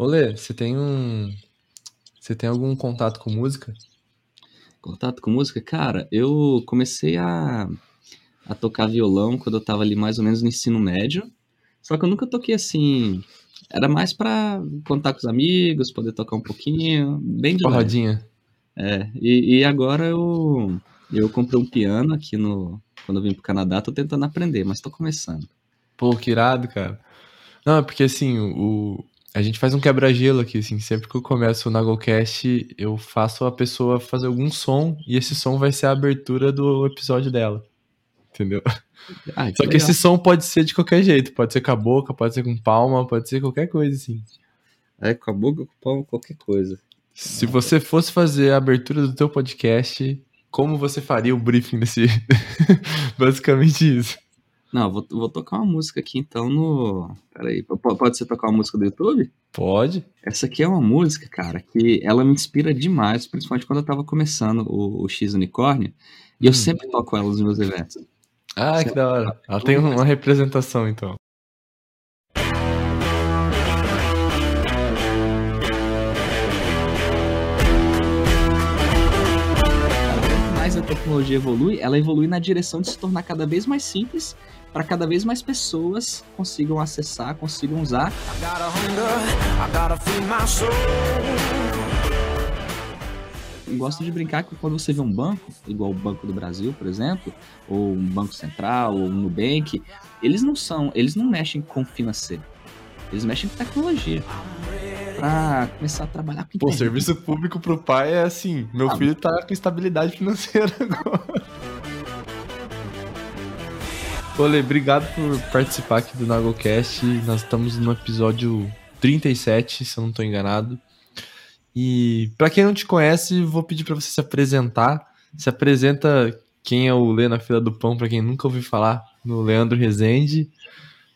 Olê, você tem um. Você tem algum contato com música? Contato com música? Cara, eu comecei a, a tocar violão quando eu tava ali mais ou menos no ensino médio. Só que eu nunca toquei assim. Era mais pra contar com os amigos, poder tocar um pouquinho, bem de leve. rodinha. É, e, e agora eu, eu comprei um piano aqui no. Quando eu vim pro Canadá, tô tentando aprender, mas tô começando. Pô, que irado, cara. Não, é porque assim, o. A gente faz um quebra-gelo aqui, assim. Sempre que eu começo o Nagocast, eu faço a pessoa fazer algum som e esse som vai ser a abertura do episódio dela. Entendeu? Ah, que Só que legal. esse som pode ser de qualquer jeito. Pode ser com a boca, pode ser com palma, pode ser qualquer coisa, assim. É, com a boca, com o pão, qualquer coisa. Se você fosse fazer a abertura do teu podcast, como você faria o briefing desse. Basicamente isso. Não, eu vou, vou tocar uma música aqui então no. Peraí, pode ser tocar uma música do YouTube? Pode? Essa aqui é uma música, cara, que ela me inspira demais, principalmente quando eu tava começando o, o X Unicórnio. E eu Hum. sempre toco ela nos meus eventos. Ah, que da hora. Ela tem uma representação, então. Mais a tecnologia evolui, ela evolui na direção de se tornar cada vez mais simples para cada vez mais pessoas consigam acessar, consigam usar. Eu gosto de brincar que quando você vê um banco, igual o Banco do Brasil, por exemplo, ou um Banco Central, ou um Nubank, eles não são, eles não mexem com financeiro. Eles mexem com tecnologia. Pra começar a trabalhar com Pô, serviço público pro pai é assim: meu Ah, filho tá com estabilidade financeira agora. Olê, obrigado por participar aqui do Nagocast. Nós estamos no episódio 37, se eu não tô enganado. E pra quem não te conhece, vou pedir pra você se apresentar. Se apresenta quem é o Lê na fila do pão, pra quem nunca ouviu falar, no Leandro Rezende.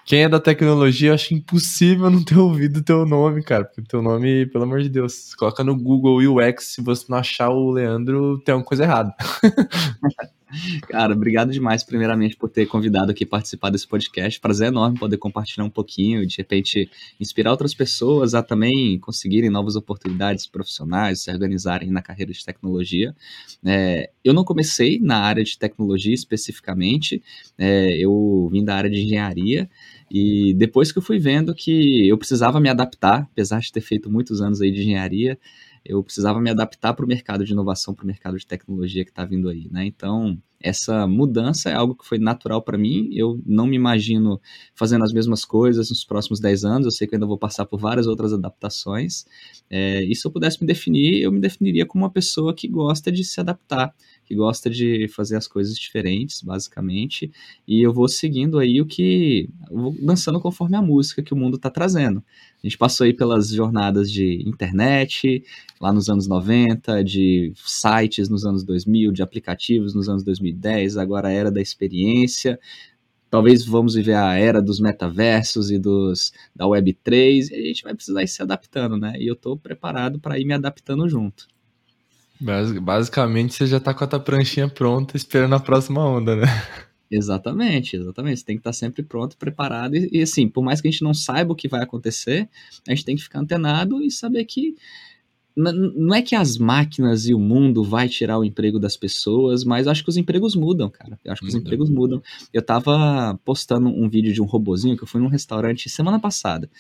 Quem é da tecnologia, eu acho impossível não ter ouvido o teu nome, cara. Porque o teu nome, pelo amor de Deus, coloca no Google UX, se você não achar o Leandro, tem alguma coisa errada. Cara, obrigado demais, primeiramente, por ter convidado aqui participar desse podcast. Prazer enorme poder compartilhar um pouquinho, de repente, inspirar outras pessoas a também conseguirem novas oportunidades profissionais, se organizarem na carreira de tecnologia. É, eu não comecei na área de tecnologia especificamente, é, eu vim da área de engenharia. E depois que eu fui vendo que eu precisava me adaptar, apesar de ter feito muitos anos aí de engenharia, eu precisava me adaptar para o mercado de inovação, para o mercado de tecnologia que está vindo aí, né? Então, essa mudança é algo que foi natural para mim. Eu não me imagino fazendo as mesmas coisas nos próximos 10 anos. Eu sei que eu ainda vou passar por várias outras adaptações. É, e se eu pudesse me definir, eu me definiria como uma pessoa que gosta de se adaptar, que gosta de fazer as coisas diferentes, basicamente. E eu vou seguindo aí o que. Vou dançando conforme a música que o mundo está trazendo. A gente passou aí pelas jornadas de internet, lá nos anos 90, de sites nos anos 2000, de aplicativos nos anos 2010, agora a era da experiência. Talvez vamos viver a era dos metaversos e dos da Web3, e a gente vai precisar ir se adaptando, né? E eu estou preparado para ir me adaptando junto. Basi- Basicamente, você já tá com a tua pranchinha pronta, esperando a próxima onda, né? Exatamente, exatamente. Você tem que estar sempre pronto, preparado. E, e, assim, por mais que a gente não saiba o que vai acontecer, a gente tem que ficar antenado e saber que não é que as máquinas e o mundo vai tirar o emprego das pessoas, mas eu acho que os empregos mudam, cara. Eu acho que os empregos mudam. Eu tava postando um vídeo de um robozinho que eu fui num restaurante semana passada.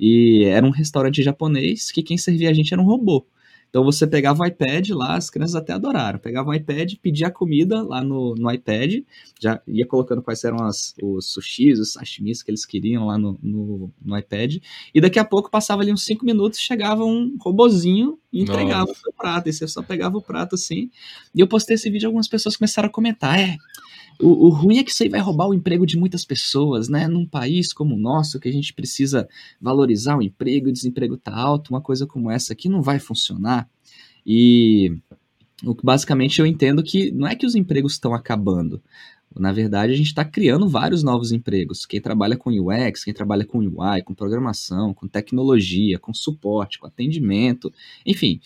E era um restaurante japonês que quem servia a gente era um robô. Então você pegava o iPad lá, as crianças até adoraram. Pegava o iPad, pedia a comida lá no, no iPad, já ia colocando quais eram as, os sushis, os sashimis que eles queriam lá no, no, no iPad. E daqui a pouco passava ali uns 5 minutos, chegava um robozinho e entregava Nossa. o seu prato. E você só pegava o prato assim. E eu postei esse vídeo e algumas pessoas começaram a comentar. É, o, o ruim é que isso aí vai roubar o emprego de muitas pessoas, né? Num país como o nosso, que a gente precisa valorizar o emprego, o desemprego tá alto, uma coisa como essa aqui não vai funcionar. E basicamente eu entendo que não é que os empregos estão acabando. Na verdade, a gente está criando vários novos empregos. Quem trabalha com UX, quem trabalha com UI, com programação, com tecnologia, com suporte, com atendimento, enfim,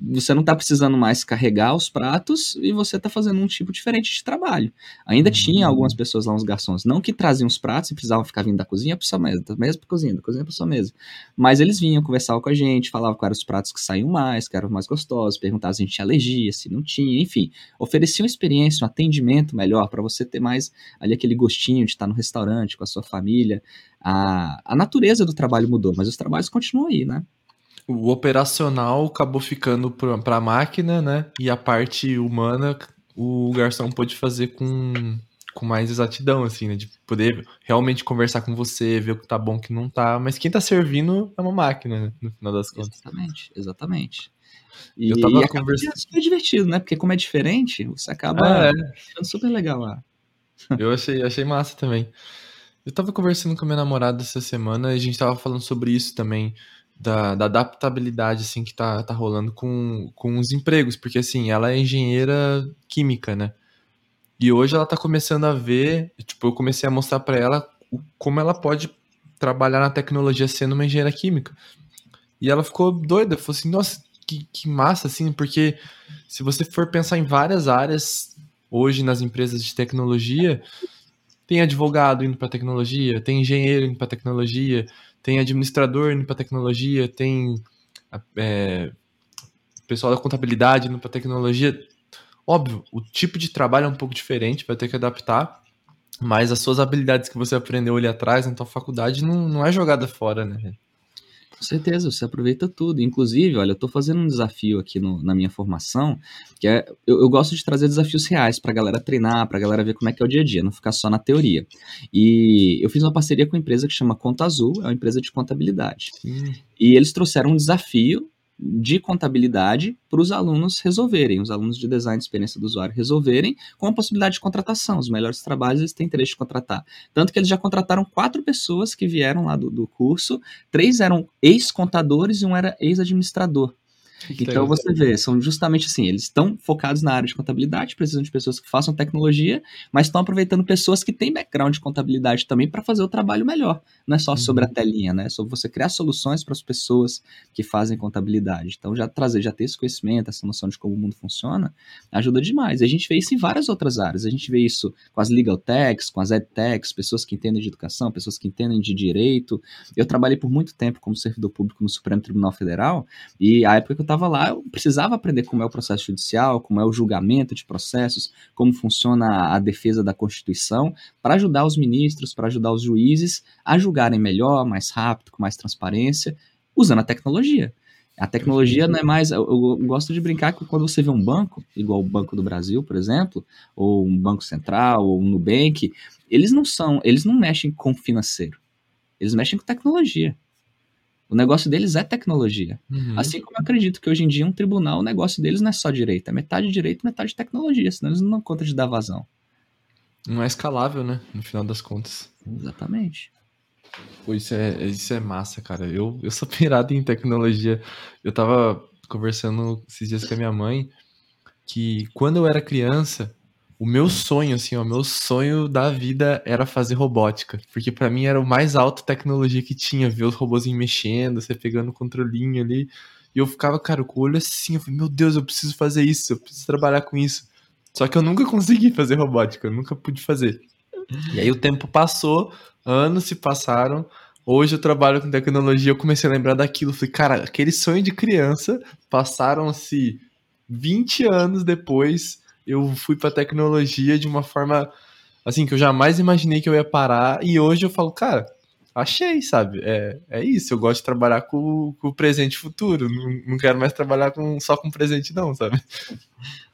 você não está precisando mais carregar os pratos e você está fazendo um tipo diferente de trabalho. Ainda uhum. tinha algumas pessoas lá, uns garçons, não que traziam os pratos e precisavam ficar vindo da cozinha para sua mesa, da mesa para cozinha, da cozinha para sua mesa. Mas eles vinham, conversavam com a gente, falavam quais eram os pratos que saíam mais, que eram mais gostosos, perguntavam se a gente tinha alergia, se não tinha, enfim. Ofereciam uma experiência, um atendimento melhor para você ter mais ali aquele gostinho de estar no restaurante com a sua família. A, a natureza do trabalho mudou, mas os trabalhos continuam aí, né? O operacional acabou ficando para a máquina, né? E a parte humana o garçom pôde fazer com, com mais exatidão, assim, né? De poder realmente conversar com você, ver o que tá bom, o que não tá. Mas quem tá servindo é uma máquina, né? No final das contas. Exatamente, exatamente. E, eu tava e conversando. É super divertido, né? Porque como é diferente, você acaba é. ficando super legal lá. Eu achei, achei massa também. Eu tava conversando com a minha namorada essa semana e a gente tava falando sobre isso também da, da, adaptabilidade assim que tá, tá rolando com, com os empregos, porque assim, ela é engenheira química, né? E hoje ela tá começando a ver, tipo, eu comecei a mostrar para ela como ela pode trabalhar na tecnologia sendo uma engenheira química. E ela ficou doida, falou assim, nossa, que, que massa, assim, porque se você for pensar em várias áreas hoje nas empresas de tecnologia, tem advogado indo para tecnologia, tem engenheiro indo para tecnologia, tem administrador indo para tecnologia, tem é, pessoal da contabilidade indo para tecnologia. Óbvio, o tipo de trabalho é um pouco diferente, vai ter que adaptar, mas as suas habilidades que você aprendeu ali atrás na tua faculdade não, não é jogada fora, né? Com certeza, você aproveita tudo. Inclusive, olha, eu estou fazendo um desafio aqui no, na minha formação, que é eu, eu gosto de trazer desafios reais para a galera treinar, para a galera ver como é que é o dia a dia, não ficar só na teoria. E eu fiz uma parceria com uma empresa que chama Conta Azul, é uma empresa de contabilidade. Sim. E eles trouxeram um desafio de contabilidade para os alunos resolverem, os alunos de design de experiência do usuário resolverem, com a possibilidade de contratação. Os melhores trabalhos eles têm interesse de contratar. Tanto que eles já contrataram quatro pessoas que vieram lá do, do curso, três eram ex-contadores e um era ex-administrador. Então você vê, são justamente assim, eles estão focados na área de contabilidade, precisam de pessoas que façam tecnologia, mas estão aproveitando pessoas que têm background de contabilidade também para fazer o trabalho melhor. Não é só sobre a uhum. telinha, né? É sobre você criar soluções para as pessoas que fazem contabilidade. Então já trazer, já ter esse conhecimento, essa noção de como o mundo funciona, ajuda demais. A gente vê isso em várias outras áreas. A gente vê isso com as legal techs, com as ed techs, pessoas que entendem de educação, pessoas que entendem de direito. Eu trabalhei por muito tempo como servidor público no Supremo Tribunal Federal e a época que eu estava lá, eu precisava aprender como é o processo judicial, como é o julgamento de processos, como funciona a defesa da Constituição, para ajudar os ministros, para ajudar os juízes a julgarem melhor, mais rápido, com mais transparência, usando a tecnologia. A tecnologia não é mais. Eu, eu, gosto de brincar que quando você vê um banco, igual o Banco do Brasil, por exemplo, ou um Banco Central, ou um Nubank, eles não são, eles não mexem com financeiro. Eles mexem com tecnologia. O negócio deles é tecnologia. Uhum. Assim como eu acredito que hoje em dia um tribunal, o negócio deles não é só direito, é metade direito, metade tecnologia, senão eles não dão conta de dar vazão. Não é escalável, né? No final das contas. Exatamente. Pô, isso é, isso é massa, cara. Eu, eu sou pirado em tecnologia. Eu tava conversando esses dias com a minha mãe que quando eu era criança, o meu sonho, assim, o meu sonho da vida era fazer robótica. Porque para mim era o mais alto tecnologia que tinha, ver os robôzinhos mexendo, você pegando o controlinho ali. E eu ficava, cara, com o olho assim, eu falei, meu Deus, eu preciso fazer isso, eu preciso trabalhar com isso. Só que eu nunca consegui fazer robótica, eu nunca pude fazer. E aí o tempo passou, anos se passaram. Hoje eu trabalho com tecnologia, eu comecei a lembrar daquilo. Falei, cara, aquele sonho de criança, passaram-se 20 anos depois eu fui para tecnologia de uma forma assim que eu jamais imaginei que eu ia parar e hoje eu falo, cara, achei, sabe? É, é isso, eu gosto de trabalhar com, o presente e futuro, não, não quero mais trabalhar com, só com presente não, sabe?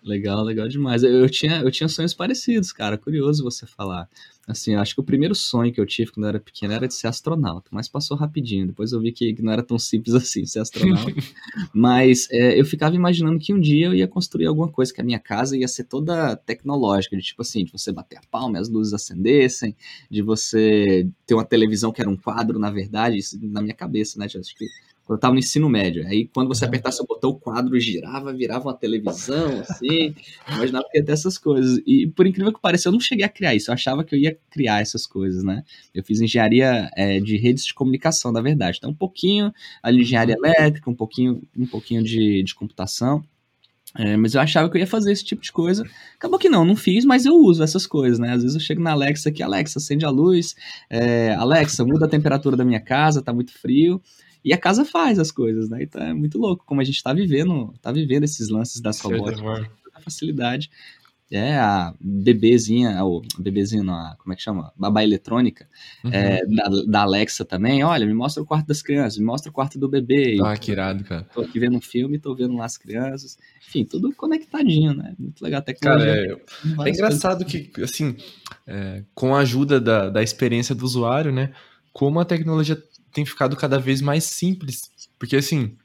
Legal, legal demais. Eu, eu, tinha, eu tinha sonhos parecidos, cara, curioso você falar. Assim, acho que o primeiro sonho que eu tive quando eu era pequeno era de ser astronauta, mas passou rapidinho. Depois eu vi que, não era tão simples assim ser astronauta. mas é, eu ficava imaginando que um dia eu ia construir alguma coisa que a minha casa ia ser toda tecnológica, de tipo assim, de você bater a palma e as luzes acendessem, de você ter uma televisão que era um quadro, na verdade, isso na minha cabeça, né? Acho que quando eu tava no ensino médio. Aí quando você apertasse o botão, o quadro girava, virava uma televisão, assim. imaginava que ia ter essas coisas. E por incrível que pareça, eu não cheguei a criar isso. Eu achava que eu ia criar essas coisas, né? Eu fiz engenharia é, de redes de comunicação, na verdade. Então, um pouquinho ali de engenharia elétrica, um pouquinho, um pouquinho de, de computação. É, mas eu achava que eu ia fazer esse tipo de coisa. Acabou que não, não fiz, mas eu uso essas coisas, né? Às vezes eu chego na Alexa aqui, Alexa, acende a luz, é, Alexa, muda a temperatura da minha casa, tá muito frio. E a casa faz as coisas, né? Então é muito louco como a gente tá vivendo, tá vivendo esses lances das robóticas, com facilidade. É, a bebezinha, o bebezinho, a, como é que chama? Babá eletrônica, uhum. é, da, da, Alexa também. Olha, me mostra o quarto das crianças, me mostra o quarto do bebê. Ah, que irado, cara. Tô aqui vendo um filme, tô vendo lá as crianças. Enfim, tudo conectadinho, né? Muito legal a tecnologia. Cara, é, é engraçado coisas. que, assim, é, com a ajuda da, da experiência do usuário, né? Como a tecnologia tem ficado cada vez mais simples. Porque, assim,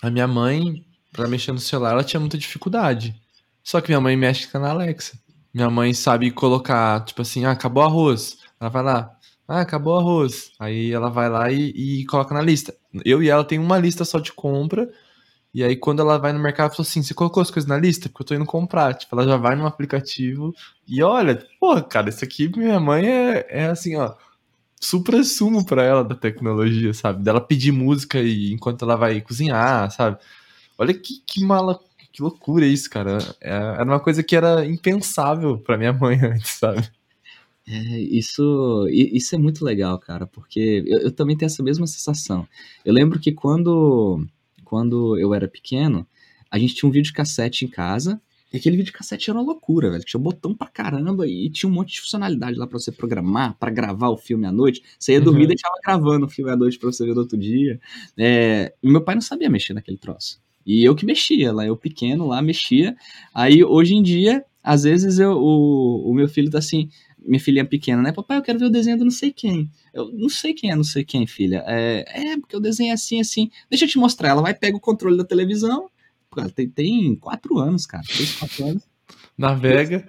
a minha mãe, para mexer no celular, ela tinha muita dificuldade. Só que minha mãe mexe na Alexa. Minha mãe sabe colocar, tipo assim, ah, acabou arroz. Ela vai lá, ah, acabou arroz. Aí ela vai lá e, e coloca na lista. Eu e ela tem uma lista só de compra. E aí, quando ela vai no mercado, ela fala assim: Você colocou as coisas na lista? Porque eu tô indo comprar. Tipo, ela já vai no aplicativo e olha, pô, cara, isso aqui minha mãe é, é assim, ó, supra sumo pra ela da tecnologia, sabe? Dela pedir música e enquanto ela vai cozinhar, sabe? Olha que, que mala que loucura isso, cara. É, era uma coisa que era impensável para minha mãe antes, sabe? É, isso, isso é muito legal, cara, porque eu, eu, também tenho essa mesma sensação. Eu lembro que quando, quando eu era pequeno, a gente tinha um videocassete em casa, e aquele videocassete era uma loucura, velho. Tinha botão pra caramba e tinha um monte de funcionalidade lá pra você programar, para gravar o filme à noite. Você ia dormir uhum. e deixava gravando o filme à noite pra você ver no outro dia. É, e meu pai não sabia mexer naquele troço. E eu que mexia lá, eu pequeno lá mexia. Aí hoje em dia, às vezes eu, o, o meu filho tá assim, minha filhinha pequena, né? Papai, eu quero ver o desenho do não sei quem. Eu não sei quem é não sei quem, filha. É, é porque o desenho é assim, assim. Deixa eu te mostrar. Ela vai, pega o controle da televisão. Tem, tem quatro anos, cara. Três, quatro anos. Navega.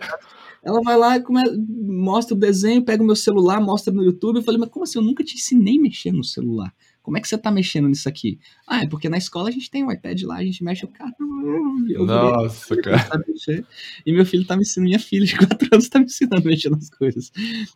Ela vai lá, come... mostra o desenho, pega o meu celular, mostra no YouTube. Eu falei, mas como assim? Eu nunca te ensinei a mexer no celular. Como é que você tá mexendo nisso aqui? Ah, é porque na escola a gente tem um iPad lá, a gente mexe o cara. Nossa, cara. E meu filho tá me ensinando, minha filha de 4 anos tá me ensinando a mexer nas coisas.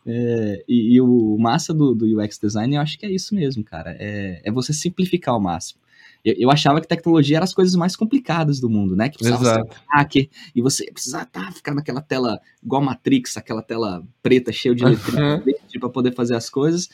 É, e, e, o massa do, do UX design, eu acho que é isso mesmo, cara. É, é você simplificar ao máximo. Eu, eu, achava que tecnologia era as coisas mais complicadas do mundo, né? Que precisava Exato. ser hacker e você precisava tá, ficar naquela tela igual Matrix, aquela tela preta cheia de letrinhas uhum. para poder fazer as coisas.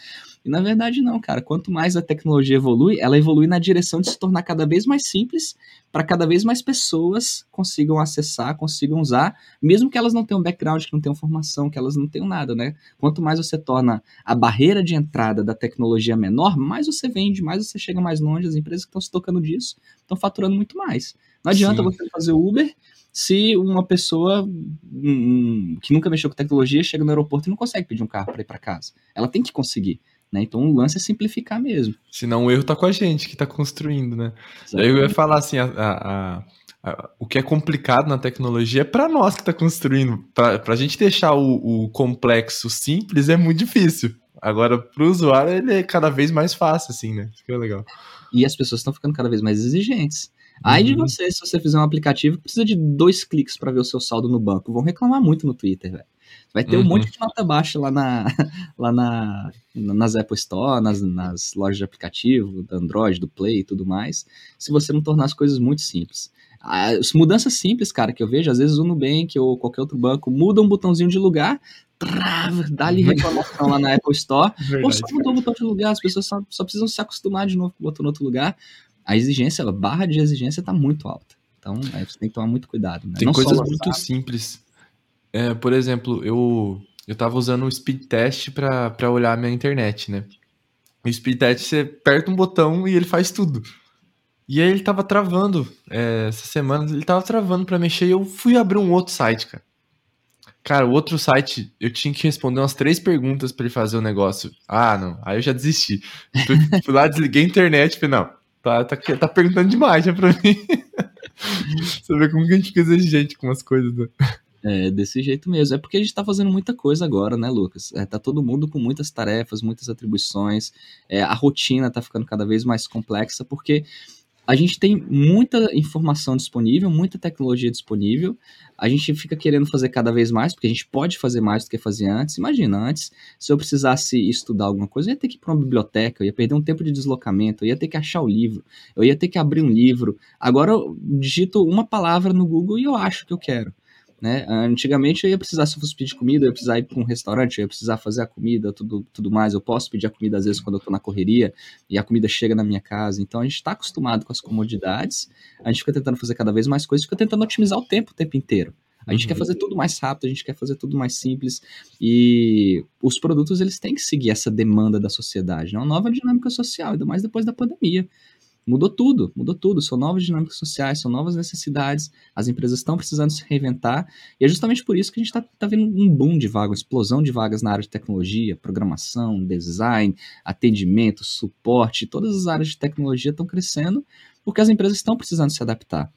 E na verdade não, cara. Quanto mais a tecnologia evolui, ela evolui na direção de se tornar cada vez mais simples para cada vez mais pessoas consigam acessar, consigam usar, mesmo que elas não tenham background, que não tenham formação, que elas não tenham nada, né? Quanto mais você torna a barreira de entrada da tecnologia menor, mais você vende, mais você chega mais longe. As empresas que estão se tocando disso estão faturando muito mais. Não adianta Sim. você fazer Uber se uma pessoa um, que nunca mexeu com tecnologia chega no aeroporto e não consegue pedir um carro para ir para casa. Ela tem que conseguir. Né? Então o lance é simplificar mesmo. Senão o erro tá com a gente que tá construindo, né? Aí eu ia falar assim, a, a, a, o que é complicado na tecnologia é para nós que tá construindo. Para a gente deixar o, o, complexo simples é muito difícil. Agora, para o usuário, ele é cada vez mais fácil, assim, né? Isso que é legal. E as pessoas estão ficando cada vez mais exigentes. Aí de uhum. você, se você fizer um aplicativo que precisa de dois cliques para ver o seu saldo no banco, vão reclamar muito no Twitter, velho. Vai ter uhum. um monte de nota baixa lá, na, lá na, nas Apple Store, nas, nas lojas de aplicativo, do Android, do Play e tudo mais, se você não tornar as coisas muito simples. As mudanças simples, cara, que eu vejo, às vezes o Nubank ou qualquer outro banco muda um botãozinho de lugar, dá-lhe uhum. reclamação lá na Apple Store. Verdade, Pô, só mudou o botão de lugar, as pessoas só, só precisam se acostumar de novo com o botão no outro lugar. A exigência, a barra de exigência está muito alta. Então, aí você tem que tomar muito cuidado. Né? Tem não coisas muito simples é, por exemplo, eu, eu tava usando o speed test para olhar a minha internet, né? O speed test, você aperta um botão e ele faz tudo. E aí ele tava travando, é, essa semana ele tava travando para mexer e eu fui abrir um outro site, cara. Cara, o outro site, eu tinha que responder umas três perguntas para ele fazer o negócio. Ah, não. Aí eu já desisti. Fui, fui lá, desliguei a internet, falei, não, tá, tá, tá perguntando demais já pra mim. Você vê como que a gente fica exigente com as coisas, né? É, desse jeito mesmo. É porque a gente está fazendo muita coisa agora, né, Lucas? É, tá todo mundo com muitas tarefas, muitas atribuições. É, a rotina está ficando cada vez mais complexa, porque a gente tem muita informação disponível, muita tecnologia disponível. A gente fica querendo fazer cada vez mais, porque a gente pode fazer mais do que fazia antes. Imagina, antes, se eu precisasse estudar alguma coisa, eu ia ter que ir para uma biblioteca, eu ia perder um tempo de deslocamento, eu ia ter que achar o livro, eu ia ter que abrir um livro. Agora eu digito uma palavra no Google e eu acho que eu quero. Né? Antigamente eu ia precisar, se eu fosse pedir comida, eu ia precisar ir para um restaurante, eu ia precisar fazer a comida, tudo, tudo mais. Eu posso pedir a comida às vezes quando eu estou na correria e a comida chega na minha casa. Então a gente está acostumado com as comodidades, a gente fica tentando fazer cada vez mais coisas, fica tentando otimizar o tempo o tempo inteiro. A gente uhum. quer fazer tudo mais rápido, a gente quer fazer tudo mais simples e os produtos eles têm que seguir essa demanda da sociedade, né? uma nova dinâmica social, ainda mais depois da pandemia mudou tudo, mudou tudo. São novas dinâmicas sociais, são novas necessidades. As empresas estão precisando se reinventar. E é justamente por isso que a gente está tá vendo um boom de vagas, explosão de vagas na área de tecnologia, programação, design, atendimento, suporte. Todas as áreas de tecnologia estão crescendo porque as empresas estão precisando se adaptar.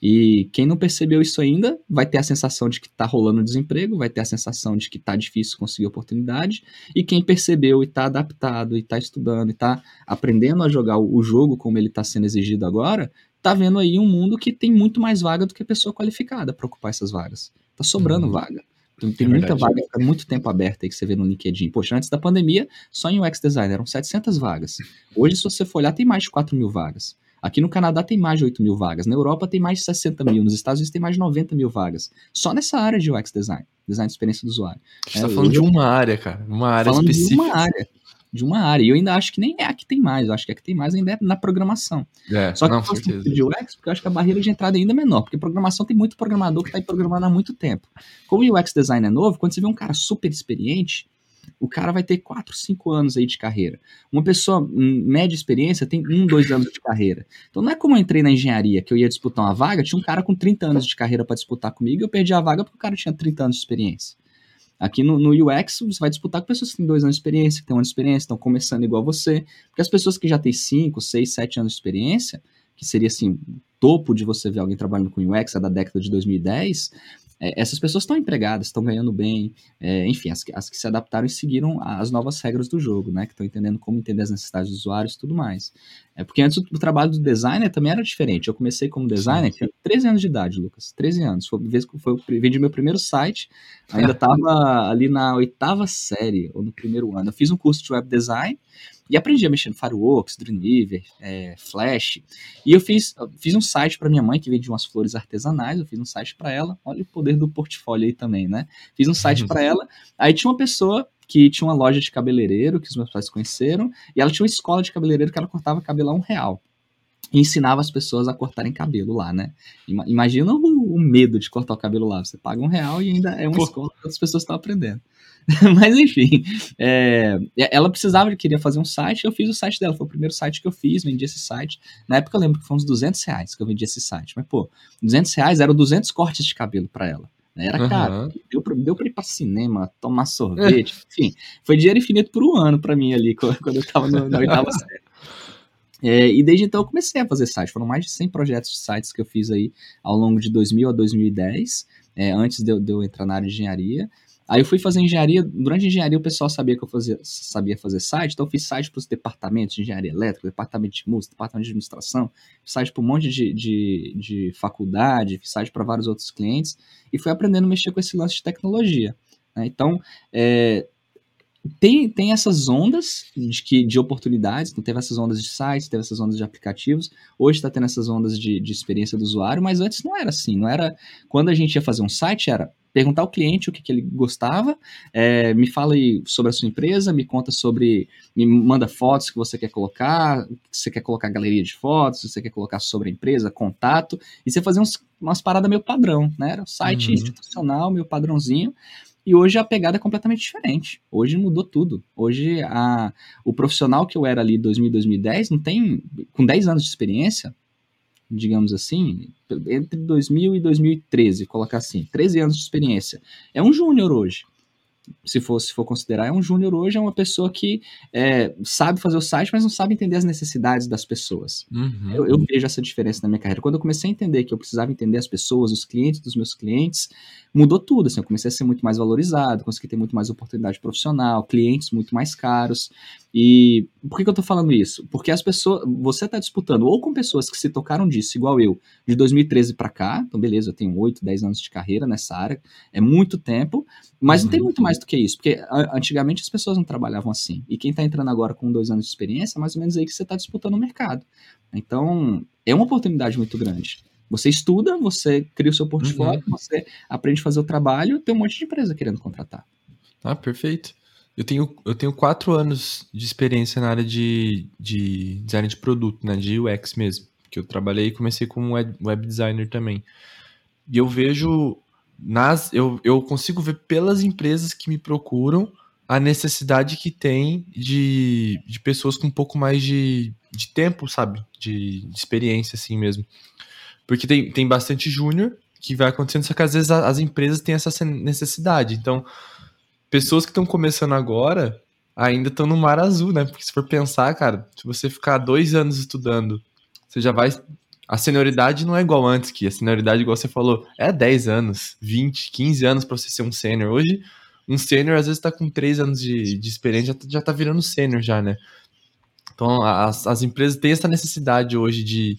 E quem não percebeu isso ainda vai ter a sensação de que está rolando desemprego, vai ter a sensação de que está difícil conseguir oportunidade. E quem percebeu e está adaptado, e está estudando, e está aprendendo a jogar o jogo como ele está sendo exigido agora, está vendo aí um mundo que tem muito mais vaga do que pessoa qualificada para ocupar essas vagas. Está sobrando uhum. vaga. Tem, tem é muita vaga, fica muito tempo aberta aí que você vê no LinkedIn. Poxa, antes da pandemia, só em UX Design eram 700 vagas. Hoje, se você for olhar, tem mais de 4 mil vagas. Aqui no Canadá tem mais de 8 mil vagas, na Europa tem mais de 60 mil, nos Estados Unidos tem mais de 90 mil vagas. Só nessa área de UX Design, design de experiência do usuário. Você é, tá falando de uma área, cara, uma área falando específica. De uma área, de uma área. E eu ainda acho que nem é a que tem mais, eu acho que a que tem mais ainda é na programação. É, Só que não, eu gosto de UX porque eu acho que a barreira de entrada é ainda menor, porque programação tem muito programador que está aí programando há muito tempo. Como o UX Design é novo, quando você vê um cara super experiente, o cara vai ter 4, 5 anos aí de carreira. Uma pessoa hum, média experiência tem 1, 2 anos de carreira. Então não é como eu entrei na engenharia, que eu ia disputar uma vaga, tinha um cara com 30 anos de carreira para disputar comigo, e eu perdi a vaga porque o cara tinha 30 anos de experiência. Aqui no, no, UX, você vai disputar com pessoas que têm dois anos de experiência, que têm um ano de experiência, estão começando igual você. Porque as pessoas que já têm 5, 6, 7 anos de experiência, que seria assim, topo de você ver alguém trabalhando com UX é da década de 2010, é, essas pessoas estão empregadas, estão ganhando bem, é, enfim, as, as, que se adaptaram e seguiram as novas regras do jogo, né? Que estão entendendo como entender as necessidades dos usuários e tudo mais. É porque antes o, o, trabalho do designer também era diferente. Eu comecei como designer, tinha 13 anos de idade, Lucas. 13 anos. Foi, foi, foi vendi meu primeiro site, ainda estava ali na oitava série, ou no primeiro ano. Eu fiz um curso de web design e aprendi a mexer no Fireworks, Dreamweaver, é, Flash. E eu fiz, fiz um site para minha mãe que vende umas flores artesanais. Eu fiz um site para ela. Olha o poder do portfólio aí também, né? Fiz um site para ela. Aí tinha uma pessoa que tinha uma loja de cabeleireiro que os meus pais conheceram. E ela tinha uma escola de cabeleireiro que ela cortava cabelo a um real e ensinava as pessoas a cortarem cabelo lá, né? Imagina o, o, medo de cortar o cabelo lá. Você paga um real e ainda é uma Pô. escola que as pessoas estão aprendendo. Mas enfim, é, ela precisava, queria fazer um site, eu fiz o site dela, foi o primeiro site que eu fiz, vendi esse site. Na época eu lembro que foi uns 200 reais que eu vendi esse site, mas pô, 200 reais eram 200 cortes de cabelo para ela. Né? Era uhum. caro, deu pra, deu pra ir pra cinema, tomar sorvete, enfim, foi dinheiro infinito por um ano para mim ali, quando eu tava no, na oitava série. É, e desde então eu comecei a fazer site. Foram mais de 100 projetos de sites que eu fiz aí ao longo de 2000 a 2010, é, antes de eu, de eu, entrar na área de engenharia. Aí eu fui fazer engenharia, durante a engenharia o pessoal sabia que eu fazia, sabia fazer site, então eu fiz site para os departamentos de engenharia elétrica, departamento de música, departamento de administração, site para um monte de, de, de faculdade, site para vários outros clientes, e fui aprendendo a mexer com esse lance de tecnologia. Né? Então, é, tem, tem essas ondas de, que, de oportunidades, então teve essas ondas de sites, teve essas ondas de aplicativos, hoje está tendo essas ondas de, de experiência do usuário, mas antes não era assim, não era, quando a gente ia fazer um site, era perguntar ao cliente o que, que ele gostava, é, me fala aí sobre a sua empresa, me conta sobre, me manda fotos que você quer colocar, se você quer colocar galeria de fotos, se você quer colocar sobre a empresa, contato, e você fazer uns, umas paradas meio padrão, né, era o site uhum. institucional, meio padrãozinho, e hoje a pegada é completamente diferente. Hoje mudou tudo. Hoje a, o profissional que eu era ali em 2000, 2010 não tem, com 10 anos de experiência, digamos assim, entre 2000 e 2013, colocar assim, 13 anos de experiência. É um júnior hoje. Se for, se for considerar, é um júnior hoje, é uma pessoa que é, sabe fazer o site, mas não sabe entender as necessidades das pessoas. Uhum. Eu, eu vejo essa diferença na minha carreira. Quando eu comecei a entender que eu precisava entender as pessoas, os clientes dos meus clientes, mudou tudo. Assim, eu comecei a ser muito mais valorizado, consegui ter muito mais oportunidade profissional, clientes muito mais caros. E por que, que eu tô falando isso? Porque as pessoas, você está disputando ou com pessoas que se tocaram disso, igual eu, de 2013 para cá, então beleza, eu tenho 8, 10 anos de carreira nessa área, é muito tempo, mas uhum. não tem muito mais do que isso, porque antigamente as pessoas não trabalhavam assim. E quem está entrando agora com dois anos de experiência, é mais ou menos aí que você está disputando o mercado. Então, é uma oportunidade muito grande. Você estuda, você cria o seu portfólio, uhum. você aprende a fazer o trabalho, tem um monte de empresa querendo contratar. Ah, perfeito. Eu tenho, eu tenho quatro anos de experiência na área de, de design de produto, né? De UX mesmo. Que eu trabalhei e comecei como web, designer também. E eu vejo nas. Eu, eu consigo ver pelas empresas que me procuram a necessidade que tem de, de pessoas com um pouco mais de, de tempo, sabe? De, de experiência, assim mesmo. Porque tem, tem bastante júnior que vai acontecendo, só que às vezes as empresas têm essa necessidade. Então, pessoas que estão começando agora ainda estão no mar azul, né? Porque se for pensar, cara, se você ficar dois anos estudando, você já vai. A senioridade não é igual antes, que a senioridade, igual você falou, é 10 anos, 20, 15 anos para você ser um sênior. Hoje, um sênior às vezes tá com 3 anos de, de experiência, já, já tá virando sênior já, né? Então, as, as empresas têm essa necessidade hoje de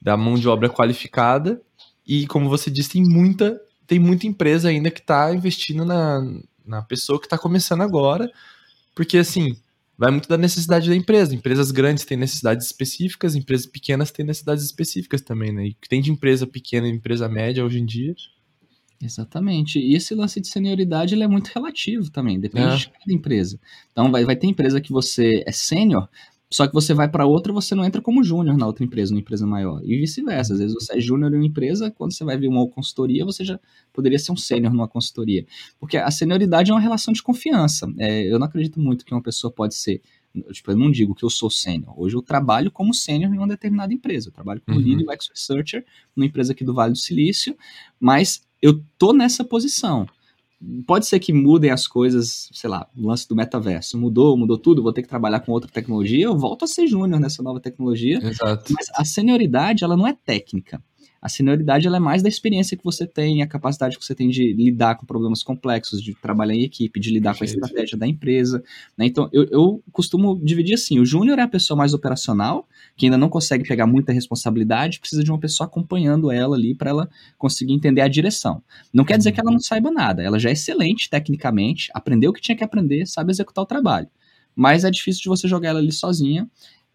da mão de obra qualificada e, como você disse, tem muita, tem muita empresa ainda que está investindo na, na pessoa que está começando agora, porque assim, vai muito da necessidade da empresa. Empresas grandes têm necessidades específicas, empresas pequenas têm necessidades específicas também, né? E tem de empresa pequena e empresa média hoje em dia. Exatamente. E esse lance de senioridade ele é muito relativo também, depende é. de cada empresa. Então vai, vai ter empresa que você é sênior, só que você vai para outra, você não entra como júnior na outra empresa, numa empresa maior. E vice-versa. Às vezes você é júnior em uma empresa, quando você vai vir uma consultoria, você já poderia ser um sênior numa consultoria. Porque a senioridade é uma relação de confiança. É, eu não acredito muito que uma pessoa pode ser. Tipo, eu não digo que eu sou sênior. Hoje eu trabalho como sênior em uma determinada empresa. Eu trabalho como uhum. lead UX researcher numa empresa aqui do Vale do Silício, mas eu tô nessa posição pode ser que mudem as coisas, sei lá, o lance do metaverso. Mudou, mudou tudo, vou ter que trabalhar com outra tecnologia, eu volto a ser júnior nessa nova tecnologia. Exato. Mas a senioridade, ela não é técnica. A senioridade ela é mais da experiência que você tem, a capacidade que você tem de lidar com problemas complexos, de trabalhar em equipe, de lidar com a estratégia da empresa. Né? Então, eu, eu costumo dividir assim: o júnior é a pessoa mais operacional, que ainda não consegue pegar muita responsabilidade, precisa de uma pessoa acompanhando ela ali para ela conseguir entender a direção. Não quer dizer que ela não saiba nada, ela já é excelente tecnicamente, aprendeu o que tinha que aprender, sabe executar o trabalho. Mas é difícil de você jogar ela ali sozinha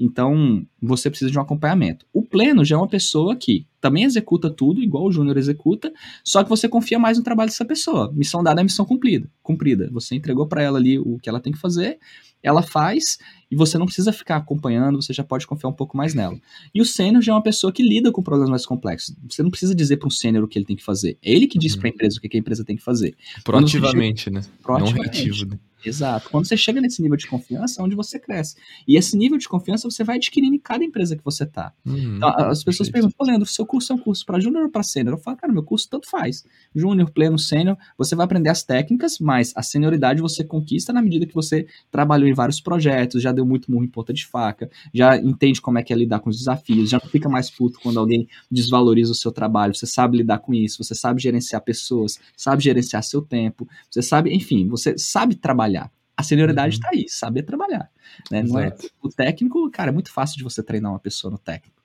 então, você precisa de um acompanhamento. O pleno já é uma pessoa que também executa tudo, igual o júnior executa, só que você confia mais no trabalho dessa pessoa. Missão dada é missão cumprida. cumprida. Você entregou para ela ali o que ela tem que fazer, ela faz e você não precisa ficar acompanhando, você já pode confiar um pouco mais nela. E o sênior já é uma pessoa que lida com problemas mais complexos. Você não precisa dizer para um sênior o que ele tem que fazer. É ele que diz uhum. para a empresa o que a empresa tem que fazer. Proativamente, chega... né? Proativamente. Não reativo, né? Exato. Quando você chega nesse nível de confiança, é onde você cresce. E esse nível de confiança você vai adquirindo em cada empresa que você tá. Uhum, então, as pessoas perfeito. perguntam, Leandro, seu curso é um curso para júnior ou para sênior? Eu falo, cara, meu curso tanto faz. Júnior, pleno, sênior, você vai aprender as técnicas, mas a senioridade você conquista na medida que você trabalhou em vários projetos, já deu muito murro em ponta de faca, já entende como é que é lidar com os desafios, já fica mais puto quando alguém desvaloriza o seu trabalho, você sabe lidar com isso, você sabe gerenciar pessoas, sabe gerenciar seu tempo, você sabe, enfim, você sabe trabalhar. A senioridade está uhum. aí, saber trabalhar. Né? Não é, o técnico, cara, é muito fácil de você treinar uma pessoa no técnico.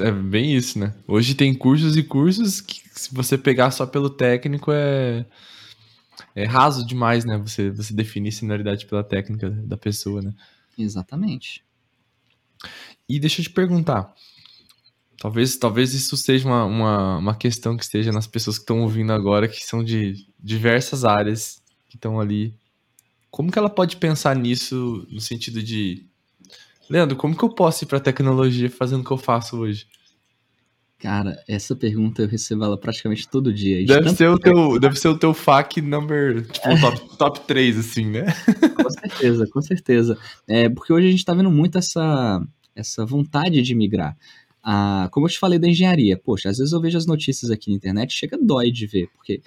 É bem isso, né? Hoje tem cursos e cursos que se você pegar só pelo técnico é, é raso demais, né? Você, você definir senioridade pela técnica da pessoa, né? Exatamente. E deixa eu te perguntar. Talvez, talvez isso seja uma, uma, uma questão que esteja nas pessoas que estão ouvindo agora, que são de diversas áreas, que estão ali como que ela pode pensar nisso no sentido de Leandro, como que eu posso ir para tecnologia fazendo o que eu faço hoje? Cara, essa pergunta eu recebo ela praticamente todo dia. Deve ser, o teu, deve ser o teu FAQ number, tipo, é. top, top 3, assim, né? Com certeza, com certeza. É, porque hoje a gente tá vendo muito essa, essa vontade de migrar. Ah, como eu te falei da engenharia, poxa, às vezes eu vejo as notícias aqui na internet, chega dói de ver, porque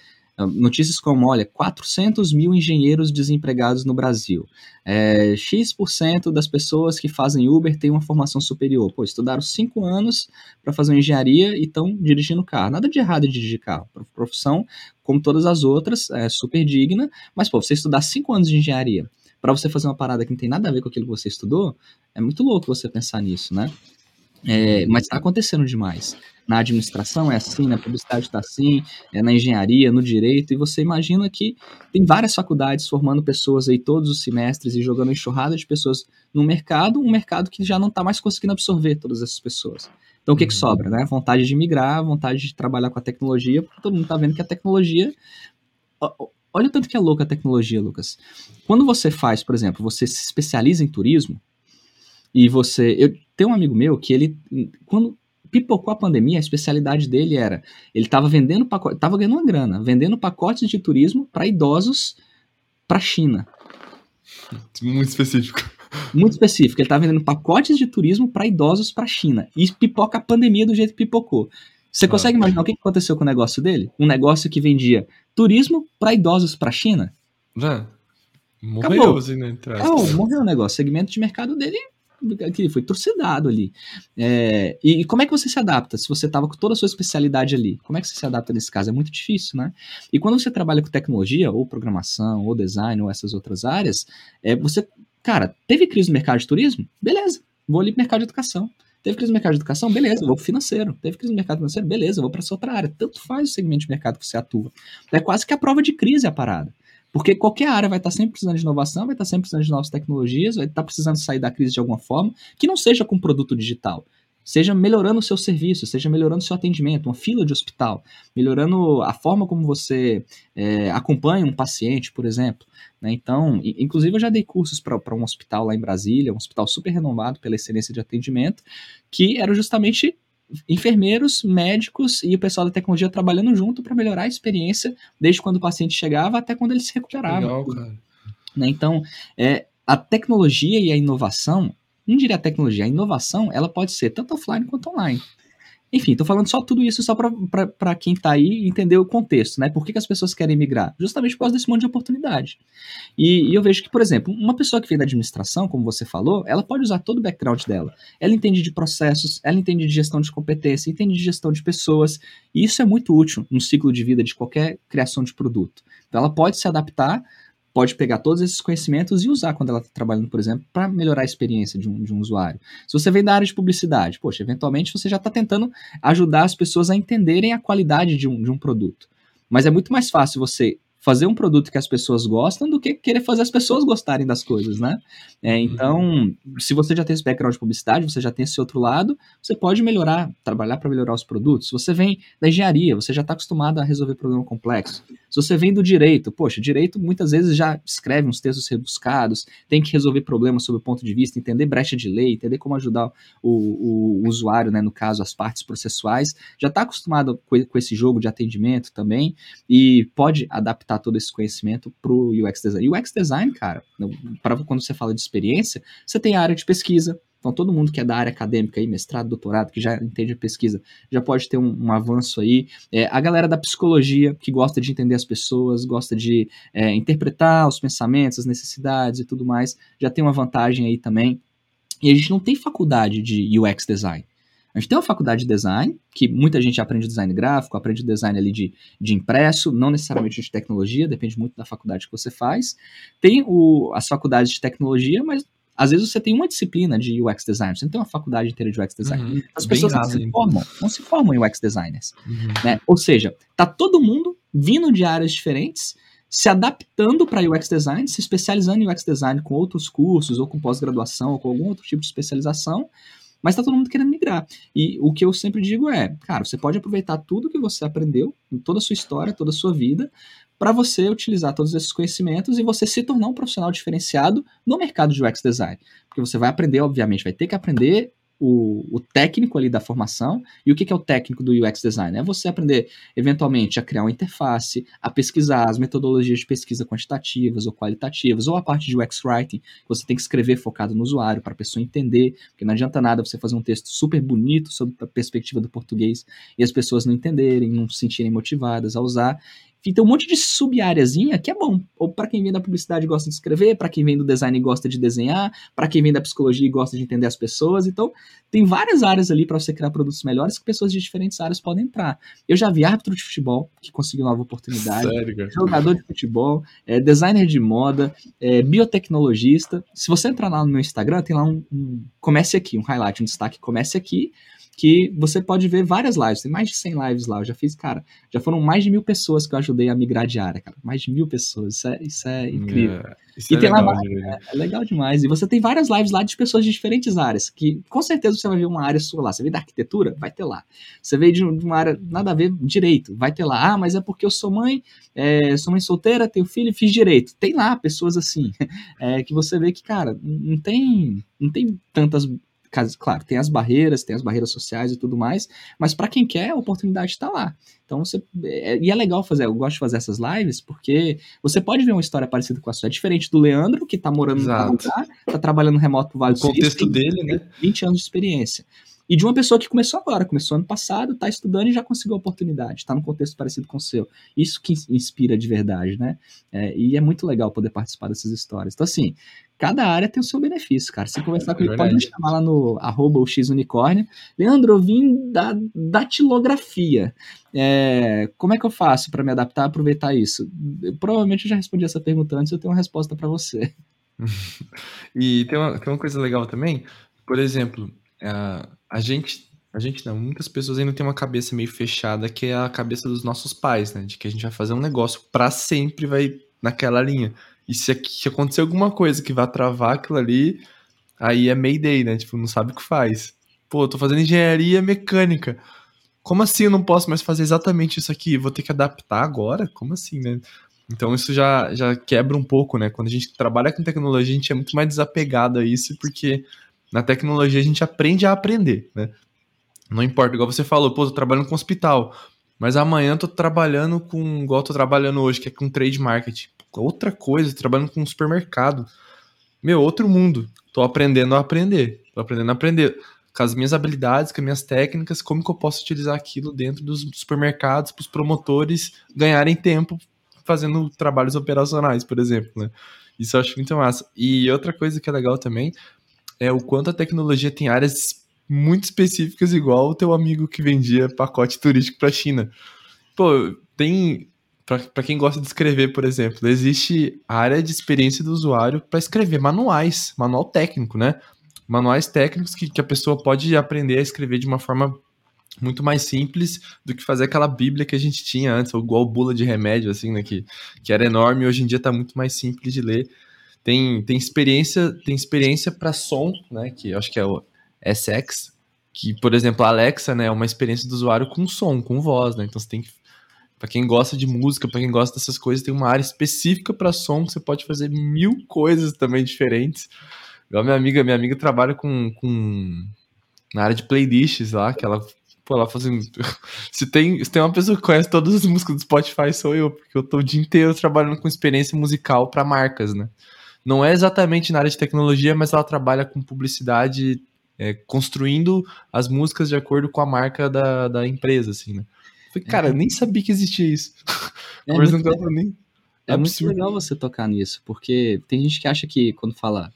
notícias como, olha, 400 mil engenheiros desempregados no Brasil. É, X% das pessoas que fazem Uber têm uma formação superior. Pô, estudaram cinco anos para fazer uma engenharia e estão dirigindo carro. Nada de errado em dirigir carro. Profissão, como todas as outras, é super digna. Mas, pô, você estudar cinco anos de engenharia para você fazer uma parada que não tem nada a ver com aquilo que você estudou, é muito louco você pensar nisso, né? É, mas está acontecendo demais. Na administração é assim, na publicidade está assim, é na engenharia, no direito, e você imagina que tem várias faculdades formando pessoas aí todos os semestres e jogando enxurrada de pessoas no mercado, um mercado que já não está mais conseguindo absorver todas essas pessoas. Então o que, que uhum. sobra? Né? Vontade de migrar, vontade de trabalhar com a tecnologia, porque todo mundo está vendo que a tecnologia. Olha o tanto que é louca a tecnologia, Lucas. Quando você faz, por exemplo, você se especializa em turismo, e você. Eu tenho um amigo meu que ele. Quando pipocou a pandemia, a especialidade dele era. Ele estava vendendo pacote. Estava ganhando uma grana, vendendo pacotes de turismo para idosos para a China. Muito específico. Muito específico. Ele estava vendendo pacotes de turismo para idosos para a China. E pipoca a pandemia do jeito que pipocou. Você ah. consegue imaginar o que aconteceu com o negócio dele? Um negócio que vendia turismo para idosos para a China? Já. Morreu, Acabou. assim, né? Acabou, morreu o negócio. O segmento de mercado dele que foi torcidado ali. É, e, como é que você se adapta se você estava com toda a sua especialidade ali? Como é que você se adapta nesse caso? É muito difícil, né? E quando você trabalha com tecnologia, ou programação, ou design, ou essas outras áreas, é, você, cara, teve crise no mercado de turismo? Beleza, vou ali pro mercado de educação. Teve crise no mercado de educação? Beleza, vou pro financeiro. Teve crise no mercado financeiro? Beleza, vou para essa outra área. Tanto faz o segmento de mercado que você atua. É quase que a prova de crise a parada. Porque qualquer área vai estar sempre precisando de inovação, vai estar sempre precisando de novas tecnologias, vai estar precisando sair da crise de alguma forma, que não seja com produto digital, seja melhorando o seu serviço, seja melhorando o seu atendimento, uma fila de hospital, melhorando a forma como você é, acompanha um paciente, por exemplo. Né? Então, inclusive eu já dei cursos para um hospital lá em Brasília, um hospital super renomado pela excelência de atendimento, que era justamente enfermeiros, médicos e o pessoal da tecnologia trabalhando junto para melhorar a experiência desde quando o paciente chegava até quando ele se recuperava. Legal. Né? Então, é, a tecnologia e a inovação, não diria a tecnologia, a inovação, ela pode ser tanto offline quanto online. Enfim, estou falando só tudo isso só para quem está aí entender o contexto, né? Por que, que, as pessoas querem migrar? Justamente por causa desse monte de oportunidade. E, e, eu vejo que, por exemplo, uma pessoa que vem da administração, como você falou, ela pode usar todo o background dela. Ela entende de processos, ela entende de gestão de competência, entende de gestão de pessoas, e isso é muito útil no ciclo de vida de qualquer criação de produto. Então, ela pode se adaptar pode pegar todos esses conhecimentos e usar quando ela está trabalhando, por exemplo, para melhorar a experiência de um, de um usuário. Se você vem da área de publicidade, poxa, eventualmente você já está tentando ajudar as pessoas a entenderem a qualidade de um, de um produto. Mas é muito mais fácil você fazer um produto que as pessoas gostam do que querer fazer as pessoas gostarem das coisas, né? É, uhum. então, se você já tem esse background de publicidade, você já tem esse outro lado, você pode melhorar, trabalhar para melhorar os produtos. Se você vem da engenharia, você já está acostumado a resolver problema complexo. Se você vem do direito, poxa, direito muitas vezes já escreve uns textos rebuscados, tem que resolver problemas sob o ponto de vista, entender brecha de lei, entender como ajudar o, o usuário, né, no caso, as partes processuais, já está acostumado com, com esse jogo de atendimento também e pode adaptar todo esse conhecimento para o UX design. UX design, cara, para quando você fala de experiência, você tem a área de pesquisa, então, todo mundo que é da área acadêmica, aí, mestrado, doutorado, que já entende a pesquisa, já pode ter um, um avanço aí. É, a galera da psicologia, que gosta de entender as pessoas, gosta de é, interpretar os pensamentos, as necessidades e tudo mais, já tem uma vantagem aí também. E a gente não tem faculdade de UX design. A gente tem uma faculdade de design, que muita gente aprende design gráfico, aprende design ali de, de impresso, não necessariamente de tecnologia, depende muito da faculdade que você faz. Tem o, as faculdades de tecnologia, mas às vezes você tem uma disciplina de UX design, você não tem uma faculdade inteira de UX design. Uhum, As pessoas não se formam, não se formam em UX designers. Uhum. Né? Ou seja, tá todo mundo vindo de áreas diferentes, se adaptando para UX design, se especializando em UX design com outros cursos, ou com pós-graduação, ou com algum outro tipo de especialização, mas está todo mundo querendo migrar. E o que eu sempre digo é, cara, você pode aproveitar tudo que você aprendeu, toda a sua história, toda a sua vida, para você utilizar todos esses conhecimentos e você se tornar um profissional diferenciado no mercado de UX design. Porque você vai aprender, obviamente, vai ter que aprender o, o, técnico ali da formação. E o que, que é o técnico do UX design? É você aprender, eventualmente, a criar uma interface, a pesquisar as metodologias de pesquisa quantitativas ou qualitativas, ou a parte de UX writing, você tem que escrever focado no usuário, para a pessoa entender, porque não adianta nada você fazer um texto super bonito sobre a perspectiva do português e as pessoas não entenderem, não se sentirem motivadas a usar. E tem um monte de sub-áreazinha que é bom. Ou para quem vem da publicidade e gosta de escrever, para quem vem do design e gosta de desenhar, para quem vem da psicologia e gosta de entender as pessoas. Então, tem várias áreas ali para você criar produtos melhores que pessoas de diferentes áreas podem entrar. Eu já vi árbitro de futebol que conseguiu nova oportunidade, Sério, jogador de futebol, é, designer de moda, é, biotecnologista. Se você entrar lá no meu Instagram, tem lá um, um comece aqui, um highlight, um destaque, comece aqui que você pode ver várias lives. Tem mais de 100 lives lá. Eu já fiz, cara, já foram mais de mil pessoas que eu ajudei a migrar de área, cara. Mais de mil pessoas. Isso é, isso é incrível. É, isso E é tem lá legal, mais- né? É legal demais. E você tem várias lives lá de pessoas de diferentes áreas, que com certeza você vai ver uma área sua lá. Você veio da arquitetura? Vai ter lá. Você veio de de uma área nada a ver, direito? Vai ter lá. Ah, mas é porque eu sou mãe, é, sou mãe solteira, tenho filho e fiz direito. Tem lá pessoas assim, é, que você vê que, cara, não tem, não tem tantas. Claro, tem as barreiras, tem as barreiras sociais e tudo mais, mas para quem quer, a oportunidade está lá. Então você. é- e é legal fazer, eu gosto de fazer essas lives, porque você pode ver uma história parecida com a sua. É diferente do Leandro, que tá morando Exato. no lugar, tá trabalhando remoto pro Vale O do Silício, contexto dele, né? 20 anos de experiência. E de uma pessoa que começou agora, começou ano passado, tá estudando e já conseguiu a oportunidade, tá num contexto parecido com o seu. Isso que inspira de verdade, né? É, e é muito legal poder participar dessas histórias. Então, assim, cada área tem o seu benefício, cara. Se conversar comigo, pode me chamar lá no arroba xunicórnio. Leandro, eu vim da datilografia. É, como é que eu faço para me adaptar e aproveitar isso? Eu, provavelmente eu já respondi essa pergunta antes, eu tenho uma resposta para você. E tem uma, tem uma coisa legal também, por exemplo, a, a gente, a gente não, muitas pessoas ainda têm uma cabeça meio fechada, que é a cabeça dos nossos pais, né? De que a gente vai fazer um negócio pra sempre, vai naquela linha. E se, se acontecer alguma coisa que vai travar aquilo ali, aí é Mayday, né? Tipo, não sabe o que faz. Pô, tô fazendo engenharia mecânica. Como assim eu não posso mais fazer exatamente isso aqui? Vou ter que adaptar agora? Como assim, né? Então isso já, já quebra um pouco, né? Quando a gente trabalha com tecnologia, a gente é muito mais desapegado a isso, porque na tecnologia a gente aprende a aprender, né? Não importa, igual você falou, pô, tô trabalhando com hospital, mas amanhã tô trabalhando com, igual tô trabalhando hoje, que é com trade marketing. Outra coisa, trabalhando com supermercado. Meu, outro mundo. Tô aprendendo a aprender. Tô aprendendo a aprender. Com as minhas habilidades, com as minhas técnicas, como que eu posso utilizar aquilo dentro dos supermercados para os promotores ganharem tempo fazendo trabalhos operacionais, por exemplo, né? Isso eu acho muito massa. E outra coisa que é legal também é o quanto a tecnologia tem áreas muito específicas, igual o teu amigo que vendia pacote turístico para China. Pô, tem. Para quem gosta de escrever, por exemplo, existe a área de experiência do usuário para escrever manuais, manual técnico, né? Manuais técnicos que, que a pessoa pode aprender a escrever de uma forma muito mais simples do que fazer aquela bíblia que a gente tinha antes, ou igual bula de remédio, assim, né? Que, que era enorme e hoje em dia tá muito mais simples de ler. Tem, tem experiência tem experiência para som, né? Que eu acho que é o SX, que, por exemplo, a Alexa, né? É uma experiência do usuário com som, com voz, né? Então você tem que. Pra quem gosta de música, pra quem gosta dessas coisas, tem uma área específica para som que você pode fazer mil coisas também diferentes. Igual minha amiga, minha amiga trabalha com, com na área de playlists lá, que ela Pô, ela falou assim: se tem, se tem uma pessoa que conhece todas as músicas do Spotify, sou eu, porque eu tô o dia inteiro trabalhando com experiência musical para marcas, né? Não é exatamente na área de tecnologia, mas ela trabalha com publicidade, é, construindo as músicas de acordo com a marca da, da empresa, assim, né? Falei, cara, eu nem sabia que existia isso. É muito tava nem. É muito legal você tocar nisso, porque tem gente que acha que quando fala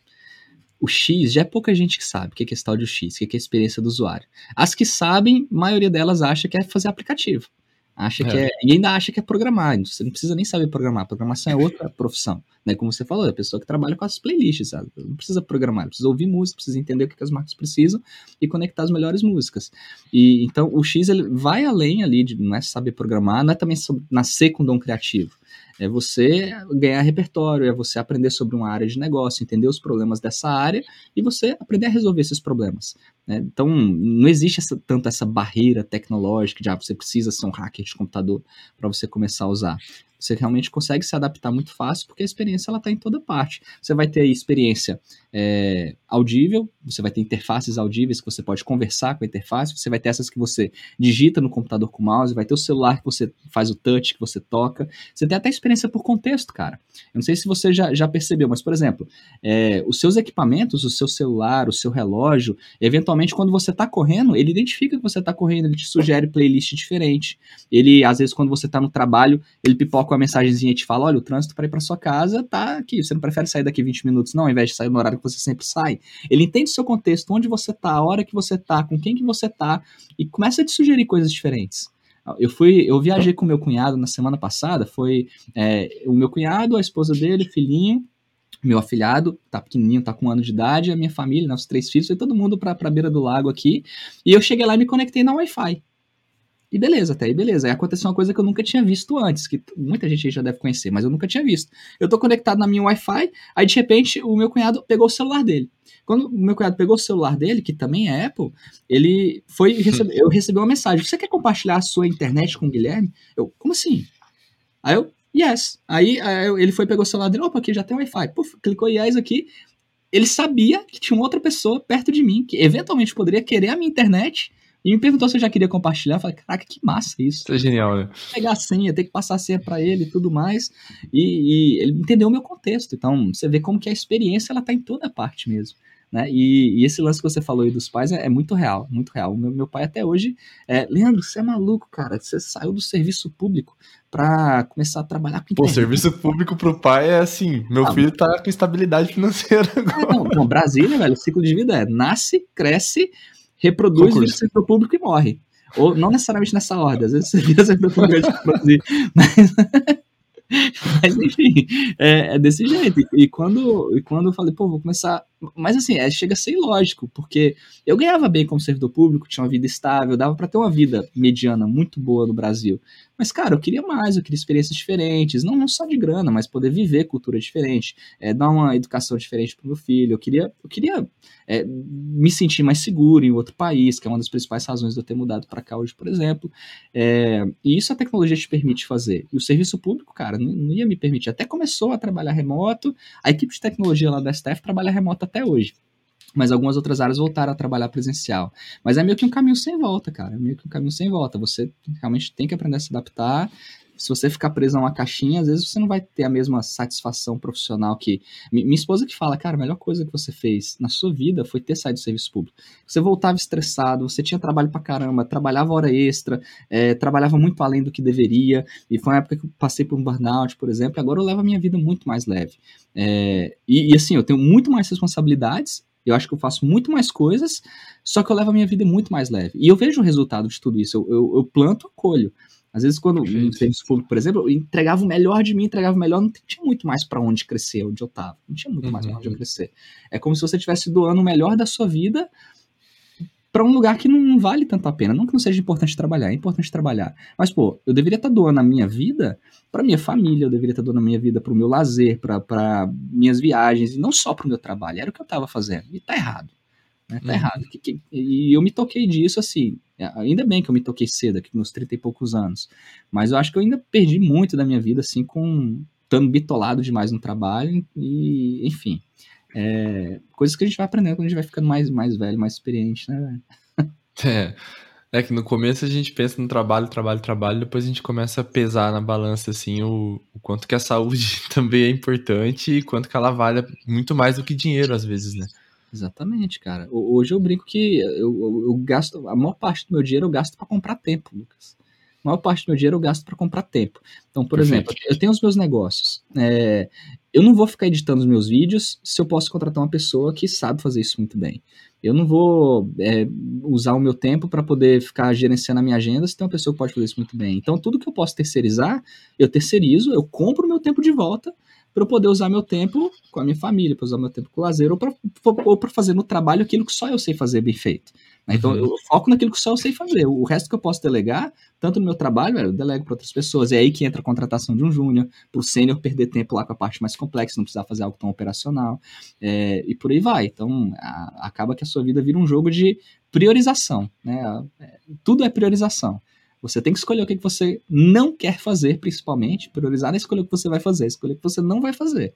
o X, já é pouca gente que sabe o que é esse tal de X, o que é a experiência do usuário. As que sabem, a maioria delas acha que é fazer aplicativo. Acha que É. é, e ainda acha que é programar. Você não precisa nem saber programar. Programação é outra profissão. Né? Como você falou, é a pessoa que trabalha com as playlists. Sabe? Não precisa programar, precisa ouvir música, precisa entender o que, que as marcas precisam e conectar as melhores músicas. E então o X ele vai além ali de não é saber programar, não é também nascer com dom criativo. É você ganhar repertório, é você aprender sobre uma área de negócio, entender os problemas dessa área e você aprender a resolver esses problemas. né? Então, não existe essa, tanto essa barreira tecnológica de ah, você precisa ser um hacker de computador para você começar a usar. Você realmente consegue se adaptar muito fácil, porque a experiência ela está em toda parte. Você vai ter experiência é, audível, você vai ter interfaces audíveis que você pode conversar com a interface, você vai ter essas que você digita no computador com o mouse, vai ter o celular que você faz o touch, que você toca. Você tem até experiência por contexto, cara. Eu não sei se você já, já percebeu, mas, por exemplo, é, os seus equipamentos, o seu celular, o seu relógio, eventualmente, quando você está correndo, ele identifica que você está correndo, ele te sugere playlist diferente. Ele, às vezes, quando você está no trabalho, ele pipoca uma mensagenzinha e te fala: olha, o trânsito para ir para sua casa tá aqui. Você não prefere sair daqui 20 minutos, não, ao invés de sair no horário que você sempre sai. Ele entende o seu contexto, onde você tá, a hora que você tá, com quem que você tá, e começa a te sugerir coisas diferentes. Eu fui, eu viajei com meu cunhado na semana passada. Foi é, o meu cunhado, a esposa dele, filhinho, meu afilhado, tá pequenininho, tá com um ano de idade, a minha família, nossos três filhos, foi todo mundo pra, pra beira do lago aqui. E eu cheguei lá e me conectei na Wi-Fi. E beleza, até aí beleza. Aí aconteceu uma coisa que eu nunca tinha visto antes, que muita gente já deve conhecer, mas eu nunca tinha visto. Eu tô conectado na minha Wi-Fi, aí de repente o meu cunhado pegou o celular dele. Quando o meu cunhado pegou o celular dele, que também é Apple, ele foi receber, eu recebi uma mensagem: "Você quer compartilhar a sua internet com o Guilherme?" Eu: "Como assim?" Aí eu: "Yes". Aí, aí ele foi pegou o celular dele, opa, aqui já tem Wi-Fi. Puf, clicou yes aqui. Ele sabia que tinha uma outra pessoa perto de mim que eventualmente poderia querer a minha internet e me perguntou se eu já queria compartilhar. Eu falei, caraca, que massa isso. Isso é genial, né? Pegar a senha, ter que passar a senha para ele e tudo mais. E, e, ele entendeu o meu contexto. Então, você vê como que a experiência ela tá em toda parte mesmo. Né? E, e esse lance que você falou aí dos pais é, é muito real, muito real. Meu, meu pai até hoje é, Leandro, você é maluco, cara. Você saiu do serviço público para começar a trabalhar com Pô, serviço público pro pai é assim, meu ah, filho tá com estabilidade financeira agora. É, não, não, Brasília, velho, o ciclo de vida é nasce, cresce, reproduz, vira servidor público e morre. Ou não necessariamente nessa ordem, às vezes você vira servidor público e produzir. Mas, mas enfim, é, é, desse jeito. E, quando, e quando eu falei, pô, vou começar. Mas assim, é, chega a ser ilógico, porque eu ganhava bem como servidor público, tinha uma vida estável, dava para ter uma vida mediana muito boa no Brasil. Mas, cara, eu queria mais, eu queria experiências diferentes, não, não só de grana, mas poder viver cultura diferente, é, dar uma educação diferente para meu filho. Eu queria, eu queria é, me sentir mais seguro em outro país, que é uma das principais razões de eu ter mudado para cá hoje, por exemplo. É, e isso a tecnologia te permite fazer. E o serviço público, cara, não, não ia me permitir. Até começou a trabalhar remoto, a equipe de tecnologia lá da STF trabalha remoto até hoje mas algumas outras áreas voltaram a trabalhar presencial. Mas é meio que um caminho sem volta, cara. É meio que um caminho sem volta. Você realmente tem que aprender a se adaptar. Se você ficar preso a uma caixinha, às vezes você não vai ter a mesma satisfação profissional que. Minha esposa que fala, cara, a melhor coisa que você fez na sua vida foi ter saído do serviço público. Você voltava estressado, você tinha trabalho pra caramba, trabalhava hora extra, é, trabalhava muito além do que deveria. E foi uma época que eu passei por um burnout, por exemplo, e agora eu levo a minha vida muito mais leve. É, e, e assim, eu tenho muito mais responsabilidades eu acho que eu faço muito mais coisas, só que eu levo a minha vida muito mais leve. E eu vejo o resultado de tudo isso. Eu, eu, eu planto, colho. Às vezes, quando no serviço público, por exemplo, eu entregava o melhor de mim, entregava o melhor, não tinha muito mais para onde crescer, onde eu estava. Não tinha muito mais para onde eu uhum. crescer. É como se você estivesse doando o melhor da sua vida para um lugar que não vale tanto a pena. Não que não seja importante trabalhar, é importante trabalhar. Mas, pô, eu deveria estar tá doando a minha vida para minha família, eu deveria estar tá doando a minha vida para o meu lazer, para minhas viagens, e não só para o meu trabalho. Era o que eu estava fazendo. E tá errado. Né? Tá uhum. errado. E eu me toquei disso, assim. É, ainda bem que eu me toquei cedo, aqui nos 30 e poucos anos. Mas eu acho que eu ainda perdi muito da minha vida, assim, com estando bitolado demais no trabalho e, enfim. É, coisas que a gente vai aprendendo quando a gente vai ficando mais, mais velho, mais experiente, né? É. É que no começo a gente pensa no trabalho, trabalho, trabalho, depois a gente começa a pesar na balança, assim, o, o quanto que a saúde também é importante e quanto que ela vale muito mais do que dinheiro, às vezes, né? Exatamente, cara. Hoje eu brinco que eu, eu, eu gasto, a maior parte do meu dinheiro eu gasto para comprar tempo, Lucas a maior parte do meu dinheiro eu gasto para comprar tempo. Então, por Perfeito. exemplo, eu tenho os meus negócios. É, eu não vou ficar editando os meus vídeos se eu posso contratar uma pessoa que sabe fazer isso muito bem. Eu não vou é, usar o meu tempo para poder ficar gerenciando a minha agenda se tem uma pessoa que pode fazer isso muito bem. Então, tudo que eu posso terceirizar, eu terceirizo, eu compro o meu tempo de volta para eu poder usar meu tempo com a minha família, para usar meu tempo com o lazer, ou para fazer no trabalho aquilo que só eu sei fazer bem feito. Né? Então, uhum. eu foco naquilo que só eu sei fazer. O resto que eu posso delegar, tanto no meu trabalho, eu delego para outras pessoas. É aí que entra a contratação de um júnior, para o sênior perder tempo lá com a parte mais complexa, não precisar fazer algo tão operacional. É, e por aí vai. Então, a, acaba que a sua vida vira um jogo de priorização. Né? É, tudo é priorização. Você tem que escolher o que que você não quer fazer, principalmente, priorizar e escolher o que você vai fazer, escolher o que você não vai fazer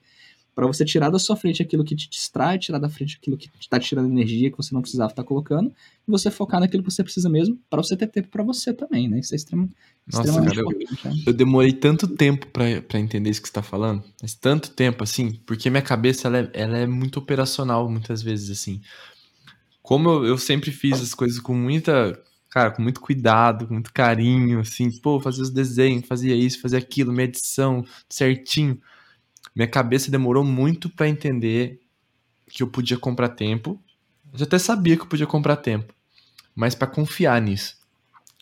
para você tirar da sua frente aquilo que te distrai, tirar da frente aquilo que está tirando energia que você não precisava estar tá colocando, e você focar naquilo que você precisa mesmo, para você ter tempo para você também, né? Isso é extremo, Nossa, extremamente cara, eu, né? eu, demorei tanto tempo para entender isso que você está falando, mas tanto tempo, assim, porque minha cabeça ela é, ela é muito operacional muitas vezes, assim. Como eu, eu sempre fiz as coisas com muita cara, com muito cuidado, com muito carinho, assim, pô, fazia os desenhos, fazia isso, fazia aquilo, minha edição certinho minha cabeça demorou muito para entender que eu podia comprar tempo. Eu até sabia que eu podia comprar tempo, mas para confiar nisso.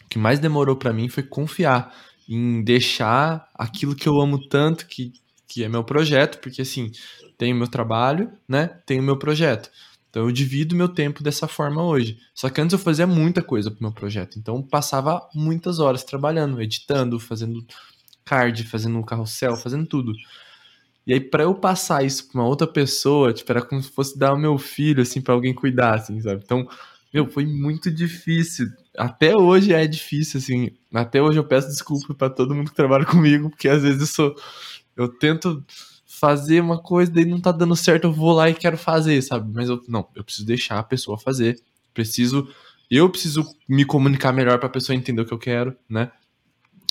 O que mais demorou para mim foi confiar em deixar aquilo que eu amo tanto, que, que é meu projeto, porque assim, tenho meu trabalho, né? Tenho meu projeto. Então eu divido meu tempo dessa forma hoje. Só que antes eu fazia muita coisa pro meu projeto. Então passava muitas horas trabalhando, editando, fazendo card, fazendo carrossel, fazendo tudo. E aí, pra eu passar isso pra uma outra pessoa, tipo, era como se fosse dar o meu filho, assim, pra alguém cuidar, assim, sabe? Então, meu, foi muito difícil. Até hoje é difícil, assim. Até hoje eu peço desculpa para todo mundo que trabalha comigo, porque às vezes eu sou. Eu tento fazer uma coisa, daí não tá dando certo, eu vou lá e quero fazer, sabe? Mas eu não, eu preciso deixar a pessoa fazer. Preciso. Eu preciso me comunicar melhor para a pessoa entender o que eu quero, né?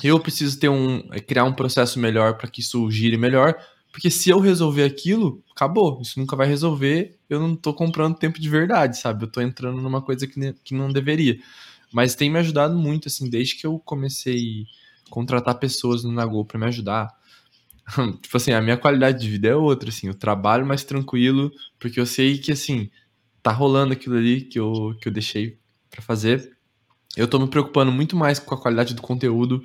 Eu preciso ter um. criar um processo melhor para que isso gire melhor porque se eu resolver aquilo, acabou. Isso nunca vai resolver. Eu não tô comprando tempo de verdade, sabe? Eu tô entrando numa coisa que, que não deveria. Mas tem me ajudado muito, assim, desde que eu comecei a contratar pessoas no Nagô para me ajudar. tipo assim, a minha qualidade de vida é outra, assim. Eu trabalho mais tranquilo, porque eu sei que, assim, tá rolando aquilo ali que eu, que eu deixei para fazer. Eu tô me preocupando muito mais com a qualidade do conteúdo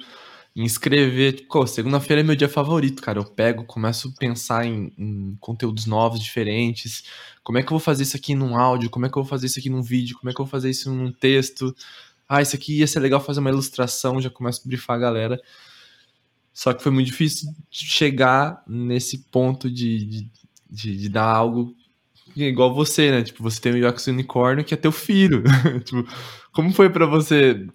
em escrever. Tipo, segunda-feira é meu dia favorito, cara. Eu pego, começo a pensar em, em, conteúdos novos, diferentes. Como é que eu vou fazer isso aqui num áudio? Como é que eu vou fazer isso aqui num vídeo? Como é que eu vou fazer isso num texto? Ah, isso aqui ia ser legal fazer uma ilustração. Já começo a brifar a galera. Só que foi muito difícil chegar nesse ponto de, de, de, de dar algo igual você, né? Tipo, você tem o Yox Unicórnio que é teu filho. tipo, como foi para você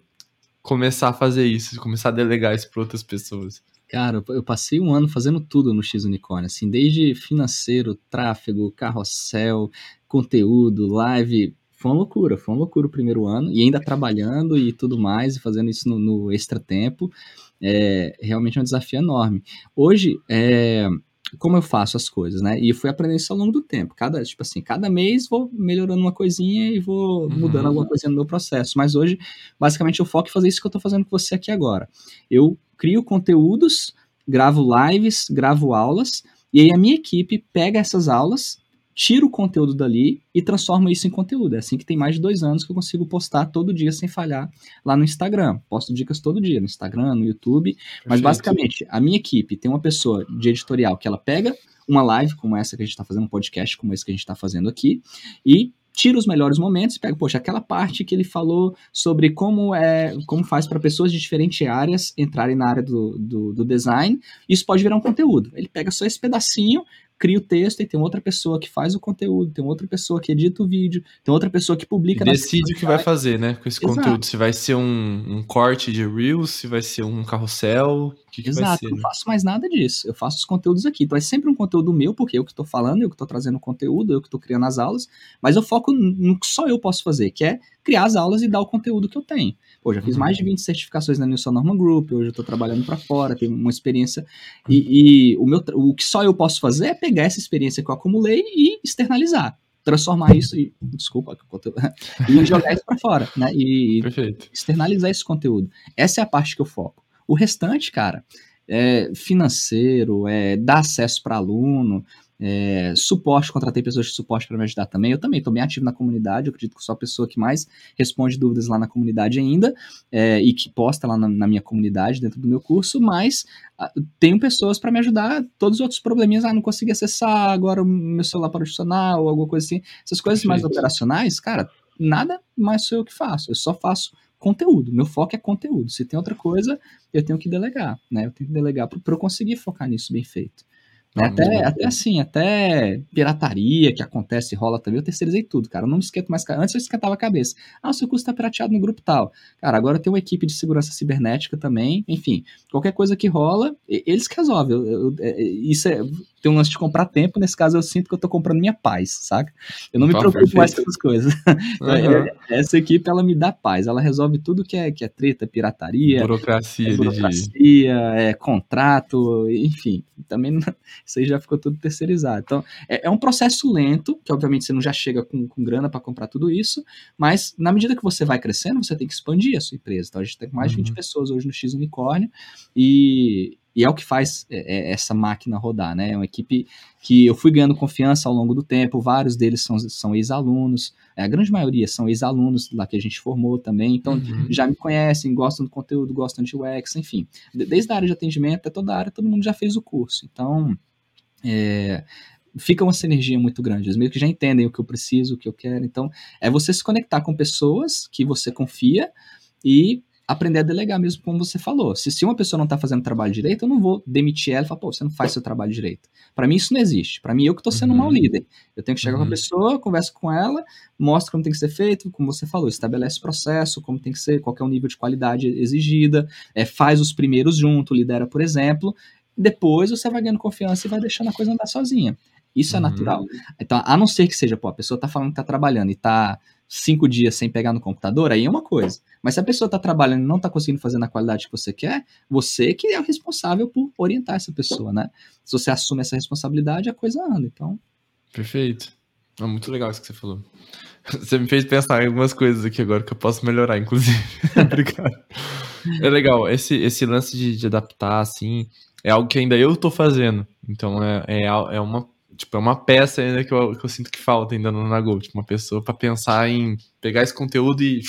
começar a fazer isso, começar a delegar isso para outras pessoas? Cara, eu passei um ano fazendo tudo no X Unicorn, assim, desde financeiro, tráfego, carrossel, conteúdo, live. Foi uma loucura, foi uma loucura o primeiro ano, e ainda trabalhando e tudo mais, e fazendo isso no, no extra tempo. É realmente é um desafio enorme. Hoje, é, como eu faço as coisas, né? E eu fui aprendendo isso ao longo do tempo. Cada, tipo assim, cada mês vou melhorando uma coisinha e vou uhum. mudando alguma coisinha no meu processo. Mas hoje, basicamente, eu foco em fazer isso que eu tô fazendo com você aqui agora. Eu crio conteúdos, gravo lives, gravo aulas, e aí a minha equipe pega essas aulas tiro o conteúdo dali e transformo isso em conteúdo. É assim que tem mais de dois anos que eu consigo postar todo dia sem falhar lá no Instagram. Posto dicas todo dia no Instagram, no YouTube. Perfeito. Mas basicamente, a minha equipe tem uma pessoa de editorial que ela pega uma live como essa que a gente está fazendo, um podcast como esse que a gente está fazendo aqui, e tira os melhores momentos e pega, poxa, aquela parte que ele falou sobre como é, como faz para pessoas de diferentes áreas entrarem na área do, do, do, design, isso pode virar um conteúdo. Ele pega só esse pedacinho, cria o texto e tem outra pessoa que faz o conteúdo, tem outra pessoa que edita o vídeo, tem outra pessoa que publica. E decide o que vai fazer, né, com esse Exato. conteúdo. Se vai ser um, um, corte de Reels, se vai ser um carrossel, que, que Exato, vai ser. eu não né? faço mais nada disso. Eu faço os conteúdos aqui. Então é sempre um conteúdo meu, porque eu que estou falando, eu que estou trazendo o conteúdo, eu que estou criando as aulas, mas eu foco no que só eu posso fazer, que é criar as aulas e dar o conteúdo que eu tenho. Pô, já fiz uhum. mais de 20 certificações na Nilson Norman Group, hoje eu estou trabalhando para fora, tenho uma experiência. E, e, o, meu, o que só eu posso fazer é pegar essa experiência que eu acumulei e externalizar. Transformar isso e. Desculpa, e jogar isso para fora, né? E Perfeito. externalizar esse conteúdo. Essa é a parte que eu foco. O restante, cara, é financeiro, é dar acesso para aluno, é, suporte, contratei pessoas de suporte para me ajudar também. Eu também estou bem ativo na comunidade, eu acredito que sou a pessoa que mais responde dúvidas lá na comunidade ainda é, e que posta lá na, na, minha comunidade, dentro do meu curso, mas a, ah, tenho pessoas para me ajudar. Todos os outros probleminhas, ah, não consegui acessar, agora o meu celular para funcionar ou alguma coisa assim. Essas coisas mais operacionais, cara, nada mais sou eu que faço. Eu só faço conteúdo. Meu foco é conteúdo. Se tem outra coisa, eu tenho que delegar, né? Eu tenho que delegar para eu conseguir focar nisso bem feito. Né? Até, até assim, até pirataria que acontece, rola também, eu terceirizei tudo, cara. Eu não me esquento mais. Antes eu esquentava a cabeça. Ah, o seu curso tá pirateado no grupo tal. Cara, agora tem uma equipe de segurança cibernética também. Enfim, qualquer coisa que rola, eles que resolvem. Eu, eu, é, isso é, tem um lance de comprar tempo, nesse caso eu sinto que eu tô comprando minha paz, saca? Eu não me preocupo perfeito. mais com essas coisas. Uhum. Essa equipe, ela me dá paz, ela resolve tudo que é, que é treta, pirataria, burocracia, é, burocracia é, contrato, enfim, também isso aí já ficou tudo terceirizado. Então, é, é um processo lento, que obviamente você não já chega com, com grana para comprar tudo isso, mas na medida que você vai crescendo, você tem que expandir a sua empresa. Então, a gente tem mais de 20 uhum. pessoas hoje no X Unicórnio, e, e é o que faz é, é, essa máquina rodar, né? É uma equipe que eu fui ganhando confiança ao longo do tempo, vários deles são, são ex-alunos, é, a grande maioria são ex-alunos lá que a gente formou também, então uhum. já me conhecem, gostam do conteúdo, gostam de UX, enfim. Desde a área de atendimento até toda a área, todo mundo já fez o curso. Então, é, fica uma sinergia muito grande. Eles meio que já entendem o que eu preciso, o que eu quero. Então, é você se conectar com pessoas que você confia e aprender a delegar mesmo, como você falou. Se, se uma pessoa não está fazendo trabalho direito, eu não vou demitir ela e falar, pô, você não faz seu trabalho direito. Para mim, isso não existe. Para mim, eu que estou sendo uhum. um mau líder. Eu tenho que chegar uhum. com a uhum. pessoa, converso com ela, mostro como tem que ser feito, como você falou, estabelece o processo, como tem que ser, qual é o nível de qualidade exigida, é, faz os primeiros junto, lidera, por exemplo. Depois você vai ganhando confiança e vai deixando a coisa andar sozinha. Isso é uhum. natural. Então, a não ser que seja, pô, a pessoa está falando que está trabalhando e está cinco dias sem pegar no computador, aí é uma coisa. Mas se a pessoa está trabalhando e não está conseguindo fazer na qualidade que você quer, você que é o responsável por orientar essa pessoa, né? Se você assume essa responsabilidade, a coisa anda. Então. Perfeito. É muito legal isso que você falou. Você me fez pensar em algumas coisas aqui agora que eu posso melhorar, inclusive. Obrigado. É legal. Esse, esse lance de, de, adaptar, assim, é algo que ainda eu tô fazendo. Então, é, é, é uma Tipo, é uma peça ainda que eu, que eu sinto que falta ainda no Nagol. Tipo, uma pessoa para pensar em pegar esse conteúdo e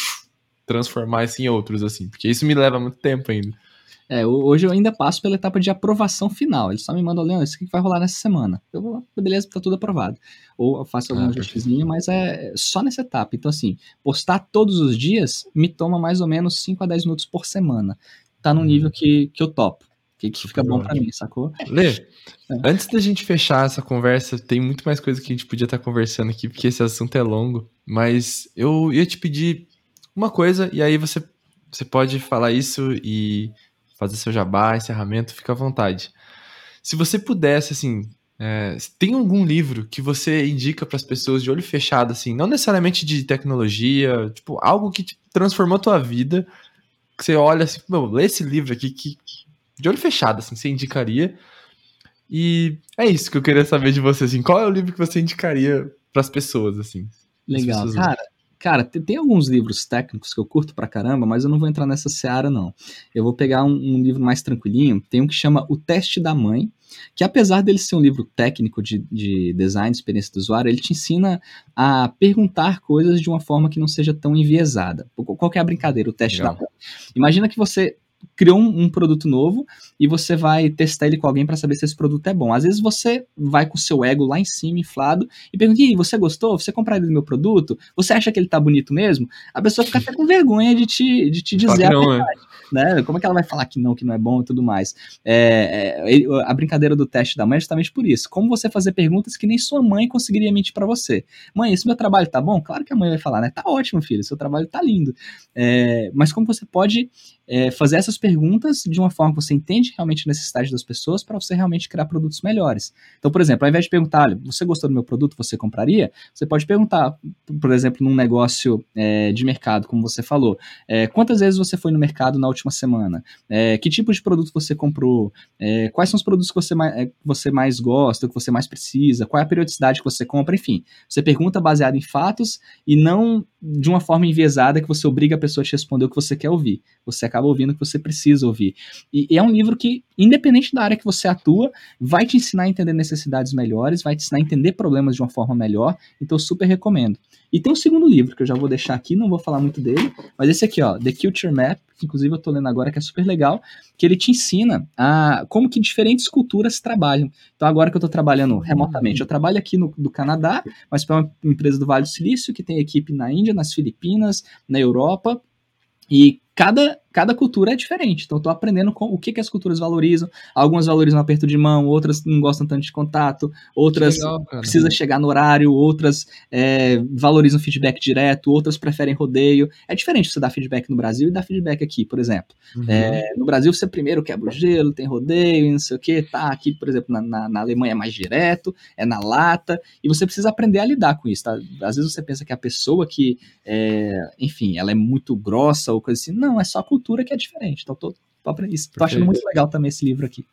transformar isso em outros, assim. Porque isso me leva muito tempo ainda. É, hoje eu ainda passo pela etapa de aprovação final. Eles só me mandam, Leandro, isso aqui vai rolar nessa semana. Eu vou, beleza, tá tudo aprovado. Ou eu faço algum ah, ajustezinho, mas é só nessa etapa. Então, assim, postar todos os dias me toma mais ou menos 5 a 10 minutos por semana. Tá num hum. nível que, que eu topo. Que, que fica bom para mim, sacou? Lê, é. antes da gente fechar essa conversa, tem muito mais coisa que a gente podia estar tá conversando aqui, porque esse assunto é longo, mas eu ia te pedir uma coisa, e aí você, você pode falar isso e fazer seu jabá, encerramento, fica à vontade. Se você pudesse, assim, é, tem algum livro que você indica para as pessoas de olho fechado, assim, não necessariamente de tecnologia, tipo, algo que transformou a tua vida, que você olha assim, meu, lê esse livro aqui que de olho fechado, assim, você indicaria. E é isso que eu queria saber de você, assim, qual é o livro que você indicaria para as pessoas, assim? Legal, pessoas cara. Cara, tem, tem, alguns livros técnicos que eu curto pra caramba, mas eu não vou entrar nessa seara, não. Eu vou pegar um, um livro mais tranquilinho. Tem um que chama O Teste da Mãe, que apesar dele ser um livro técnico de, de design, experiência do usuário, ele te ensina a perguntar coisas de uma forma que não seja tão enviesada. Qual é a brincadeira, o teste Legal. da mãe? Imagina que você criou um, um, produto novo e você vai testar ele com alguém para saber se esse produto é bom. Às vezes você vai com o seu ego lá em cima, inflado, e pergunta: e você gostou? Você compraria o meu produto? Você acha que ele tá bonito mesmo? A pessoa fica até com vergonha de te, de te dizer não, a é. verdade. Né? Como é que ela vai falar que não, que não é bom e tudo mais? É, é, a brincadeira do teste da mãe é justamente por isso. Como você fazer perguntas que nem sua mãe conseguiria mentir para você. Mãe, esse meu trabalho tá bom? Claro que a mãe vai falar, né? Tá ótimo, filho, seu trabalho tá lindo. É, mas como você pode é, fazer essas perguntas de uma forma que você entende realmente a necessidade das pessoas para você realmente criar produtos melhores. Então, por exemplo, ao invés de perguntar, olha, você gostou do meu produto, você compraria? Você pode perguntar, por exemplo, num negócio é, de mercado, como você falou, é, quantas vezes você foi no mercado na última semana? É, que tipo de produto você comprou? É, quais são os produtos que você mais, é, você mais gosta, que você mais precisa? Qual é a periodicidade que você compra? Enfim, você pergunta baseado em fatos e não de uma forma enviesada que você obriga a pessoa a te responder o que você quer ouvir. Você acaba ouvindo o que você precisa ouvir. E, e, é um livro que, independente da área que você atua, vai te ensinar a entender necessidades melhores, vai te ensinar a entender problemas de uma forma melhor. Então, super recomendo. E tem um segundo livro que eu já vou deixar aqui, não vou falar muito dele, mas esse aqui, ó, The Culture Map, que inclusive eu tô lendo agora, que é super legal, que ele te ensina a como que diferentes culturas trabalham. Então, agora que eu tô trabalhando remotamente, eu trabalho aqui no do Canadá, mas para uma empresa do Vale do Silício, que tem equipe na Índia, nas Filipinas, na Europa, e cada, cada cultura é diferente. Então, estou aprendendo com o que, que as culturas valorizam. Algumas valorizam aperto de mão, outras não gostam tanto de contato, outras legal, precisa chegar no horário, outras é, valorizam feedback direto, outras preferem rodeio. É diferente você dar feedback no Brasil e dar feedback aqui, por exemplo. Uhum. É, no Brasil, você primeiro quebra o gelo, tem rodeio, não sei o que, tá? Aqui, por exemplo, na, na, na, Alemanha é mais direto, é na lata, e você precisa aprender a lidar com isso, tá? Às vezes você pensa que a pessoa que, é, enfim, ela é muito grossa ou coisa assim. Não, é só a cultura que é diferente. Então, tô, tô, isso, tô achando muito legal também esse livro aqui.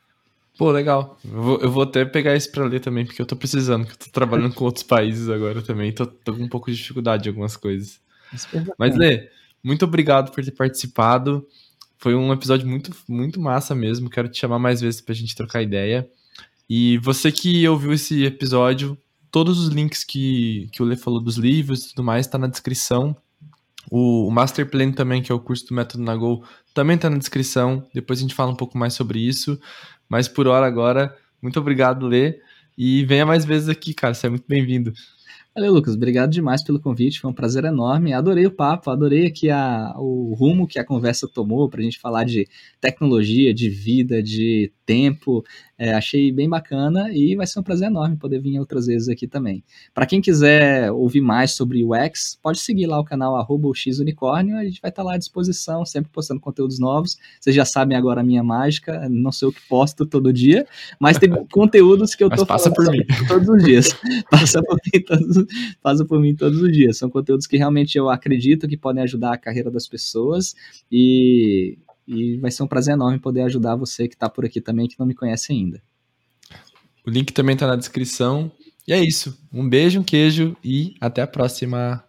Pô, legal. Eu vou, eu vou, até pegar esse pra ler também, porque eu tô precisando, que eu tô trabalhando com outros países agora também, tô, tô com um pouco de dificuldade em algumas coisas. É Mas, Lê, muito obrigado por ter participado. Foi um episódio muito, muito massa mesmo. Quero te chamar mais vezes pra gente trocar ideia. E você que ouviu esse episódio, todos os links que, que o Lê falou dos livros e tudo mais tá na descrição. O, o Master Plan também, que é o curso do Método Nagol, também tá na descrição. Depois a gente fala um pouco mais sobre isso. Mas por hora agora, muito obrigado, Lê. E venha mais vezes aqui, cara. Você é muito bem-vindo. Valeu, Lucas. Obrigado demais pelo convite. Foi um prazer enorme. Adorei o papo, adorei aqui a, o rumo que a conversa tomou para a gente falar de tecnologia, de vida, de tempo. É, achei bem bacana e vai ser um prazer enorme poder vir outras vezes aqui também. Para quem quiser ouvir mais sobre o X, pode seguir lá o canal arroba Xunicórnio, a gente vai estar tá lá à disposição, sempre postando conteúdos novos. Vocês já sabem agora a minha mágica, não sei o que posto todo dia, mas tem conteúdos que eu tô passa por mim. todos os dias. passa, por mim todos, passa por mim todos os dias. São conteúdos que realmente eu acredito que podem ajudar a carreira das pessoas e e vai ser um prazer enorme poder ajudar você que está por aqui também, que não me conhece ainda. O link também está na descrição. E é isso. Um beijo, um queijo e até a próxima.